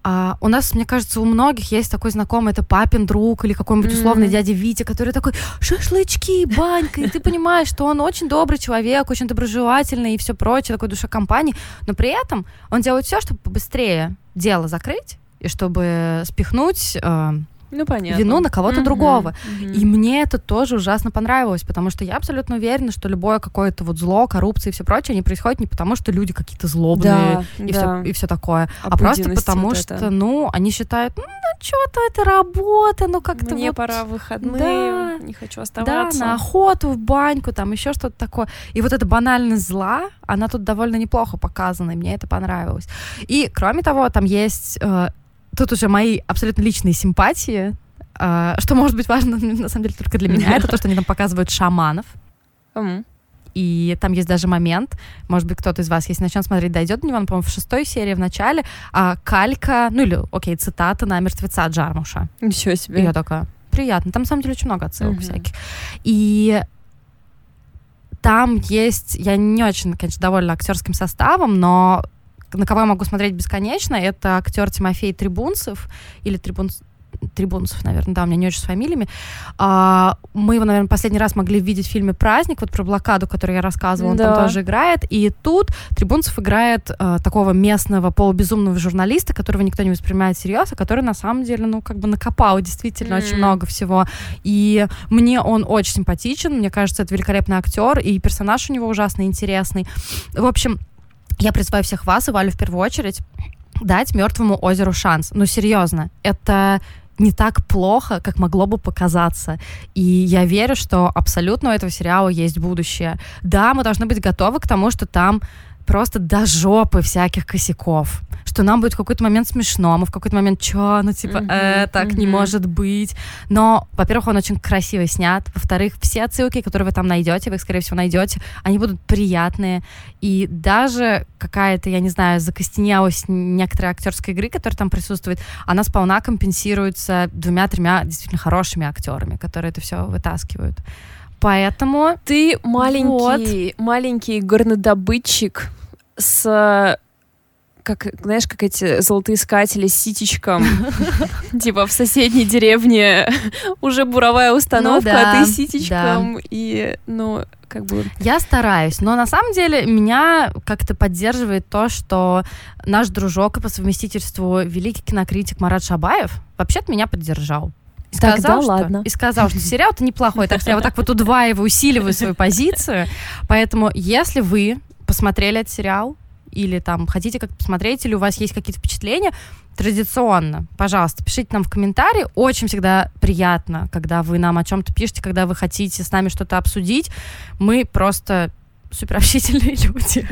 Speaker 2: а, у нас, мне кажется, у многих есть такой знакомый, это папин друг или какой-нибудь mm-hmm. условный дядя Витя, который такой, шашлычки, банька, и ты понимаешь, что он очень добрый человек, очень доброжелательный и все прочее, такой душа компании, но при этом он делает все, чтобы побыстрее дело закрыть и чтобы спихнуть э,
Speaker 1: ну, понятно.
Speaker 2: вину на кого-то mm-hmm. другого. Mm-hmm. И мне это тоже ужасно понравилось, потому что я абсолютно уверена, что любое какое-то вот зло, коррупция и все прочее не происходит не потому, что люди какие-то злобные да, и, да. Все, и все такое, а просто потому вот что, ну, они считают, ну, что-то это работа, ну как-то
Speaker 1: Мне
Speaker 2: вот...
Speaker 1: пора в выходные, да, не хочу оставаться.
Speaker 2: Да, на охоту, в баньку, там еще что-то такое. И вот эта банальность зла, она тут довольно неплохо показана, и мне это понравилось. И, кроме того, там есть э, тут уже мои абсолютно личные симпатии, э, что может быть важно, на самом деле, только для меня, это то, что они там показывают шаманов. И там есть даже момент, может быть, кто-то из вас, если начнет смотреть, дойдет до него, он, по-моему, в шестой серии в начале, а, калька, ну или, окей, цитата на мертвеца Джармуша.
Speaker 1: Ничего себе.
Speaker 2: И я такая, приятно. Там, на самом деле, очень много отсылок всяких. И там есть, я не очень, конечно, довольна актерским составом, но на кого я могу смотреть бесконечно, это актер Тимофей Трибунцев или Трибунцев Трибунцев, наверное, да, у меня не очень с фамилиями. А, мы его, наверное, последний раз могли видеть в фильме «Праздник», вот про блокаду, который я рассказывала, он да. там тоже играет. И тут Трибунцев играет а, такого местного полубезумного журналиста, которого никто не воспринимает всерьез, а который на самом деле, ну, как бы накопал действительно mm. очень много всего. И мне он очень симпатичен, мне кажется, это великолепный актер, и персонаж у него ужасно интересный. В общем, я призываю всех вас, и Валю в первую очередь, дать мертвому озеру шанс. Ну, серьезно, это не так плохо, как могло бы показаться. И я верю, что абсолютно у этого сериала есть будущее. Да, мы должны быть готовы к тому, что там просто до жопы всяких косяков что нам будет в какой-то момент смешно, а мы в какой-то момент, что, ну, типа, mm-hmm, э, так mm-hmm. не может быть. Но, во-первых, он очень красиво снят, во-вторых, все отсылки, которые вы там найдете, вы их, скорее всего, найдете, они будут приятные, и даже какая-то, я не знаю, закостенелость некоторой актерской игры, которая там присутствует, она сполна компенсируется двумя-тремя действительно хорошими актерами, которые это все вытаскивают. Поэтому
Speaker 1: ты маленький, вот. маленький горнодобытчик с как, знаешь, как эти золотоискатели с ситечком. Типа в соседней деревне уже буровая установка, ну а ты ситечком. И, ну, как бы...
Speaker 2: Я стараюсь, но на самом деле меня как-то поддерживает то, что наш дружок и по совместительству великий кинокритик Марат Шабаев вообще-то меня поддержал.
Speaker 1: И сказал, Тогда что, ладно.
Speaker 2: И сказал, что сериал-то неплохой, так что я вот так вот удваиваю, усиливаю свою позицию. Поэтому, если вы посмотрели этот сериал, или там хотите как посмотреть, или у вас есть какие-то впечатления, традиционно, пожалуйста, пишите нам в комментарии. Очень всегда приятно, когда вы нам о чем-то пишете, когда вы хотите с нами что-то обсудить. Мы просто суперобщительные люди.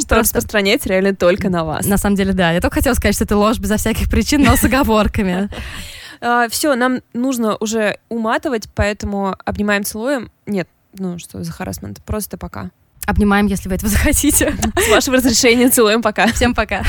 Speaker 1: Что распространяется реально только на вас.
Speaker 2: На самом деле, да. Я только хотела сказать, что это ложь безо всяких причин, но с оговорками.
Speaker 1: А, Все, нам нужно уже уматывать, поэтому обнимаем, целуем. Нет, ну что за харасмент, просто пока.
Speaker 2: Обнимаем, если вы этого захотите.
Speaker 1: С вашего разрешения целуем пока.
Speaker 2: Всем пока.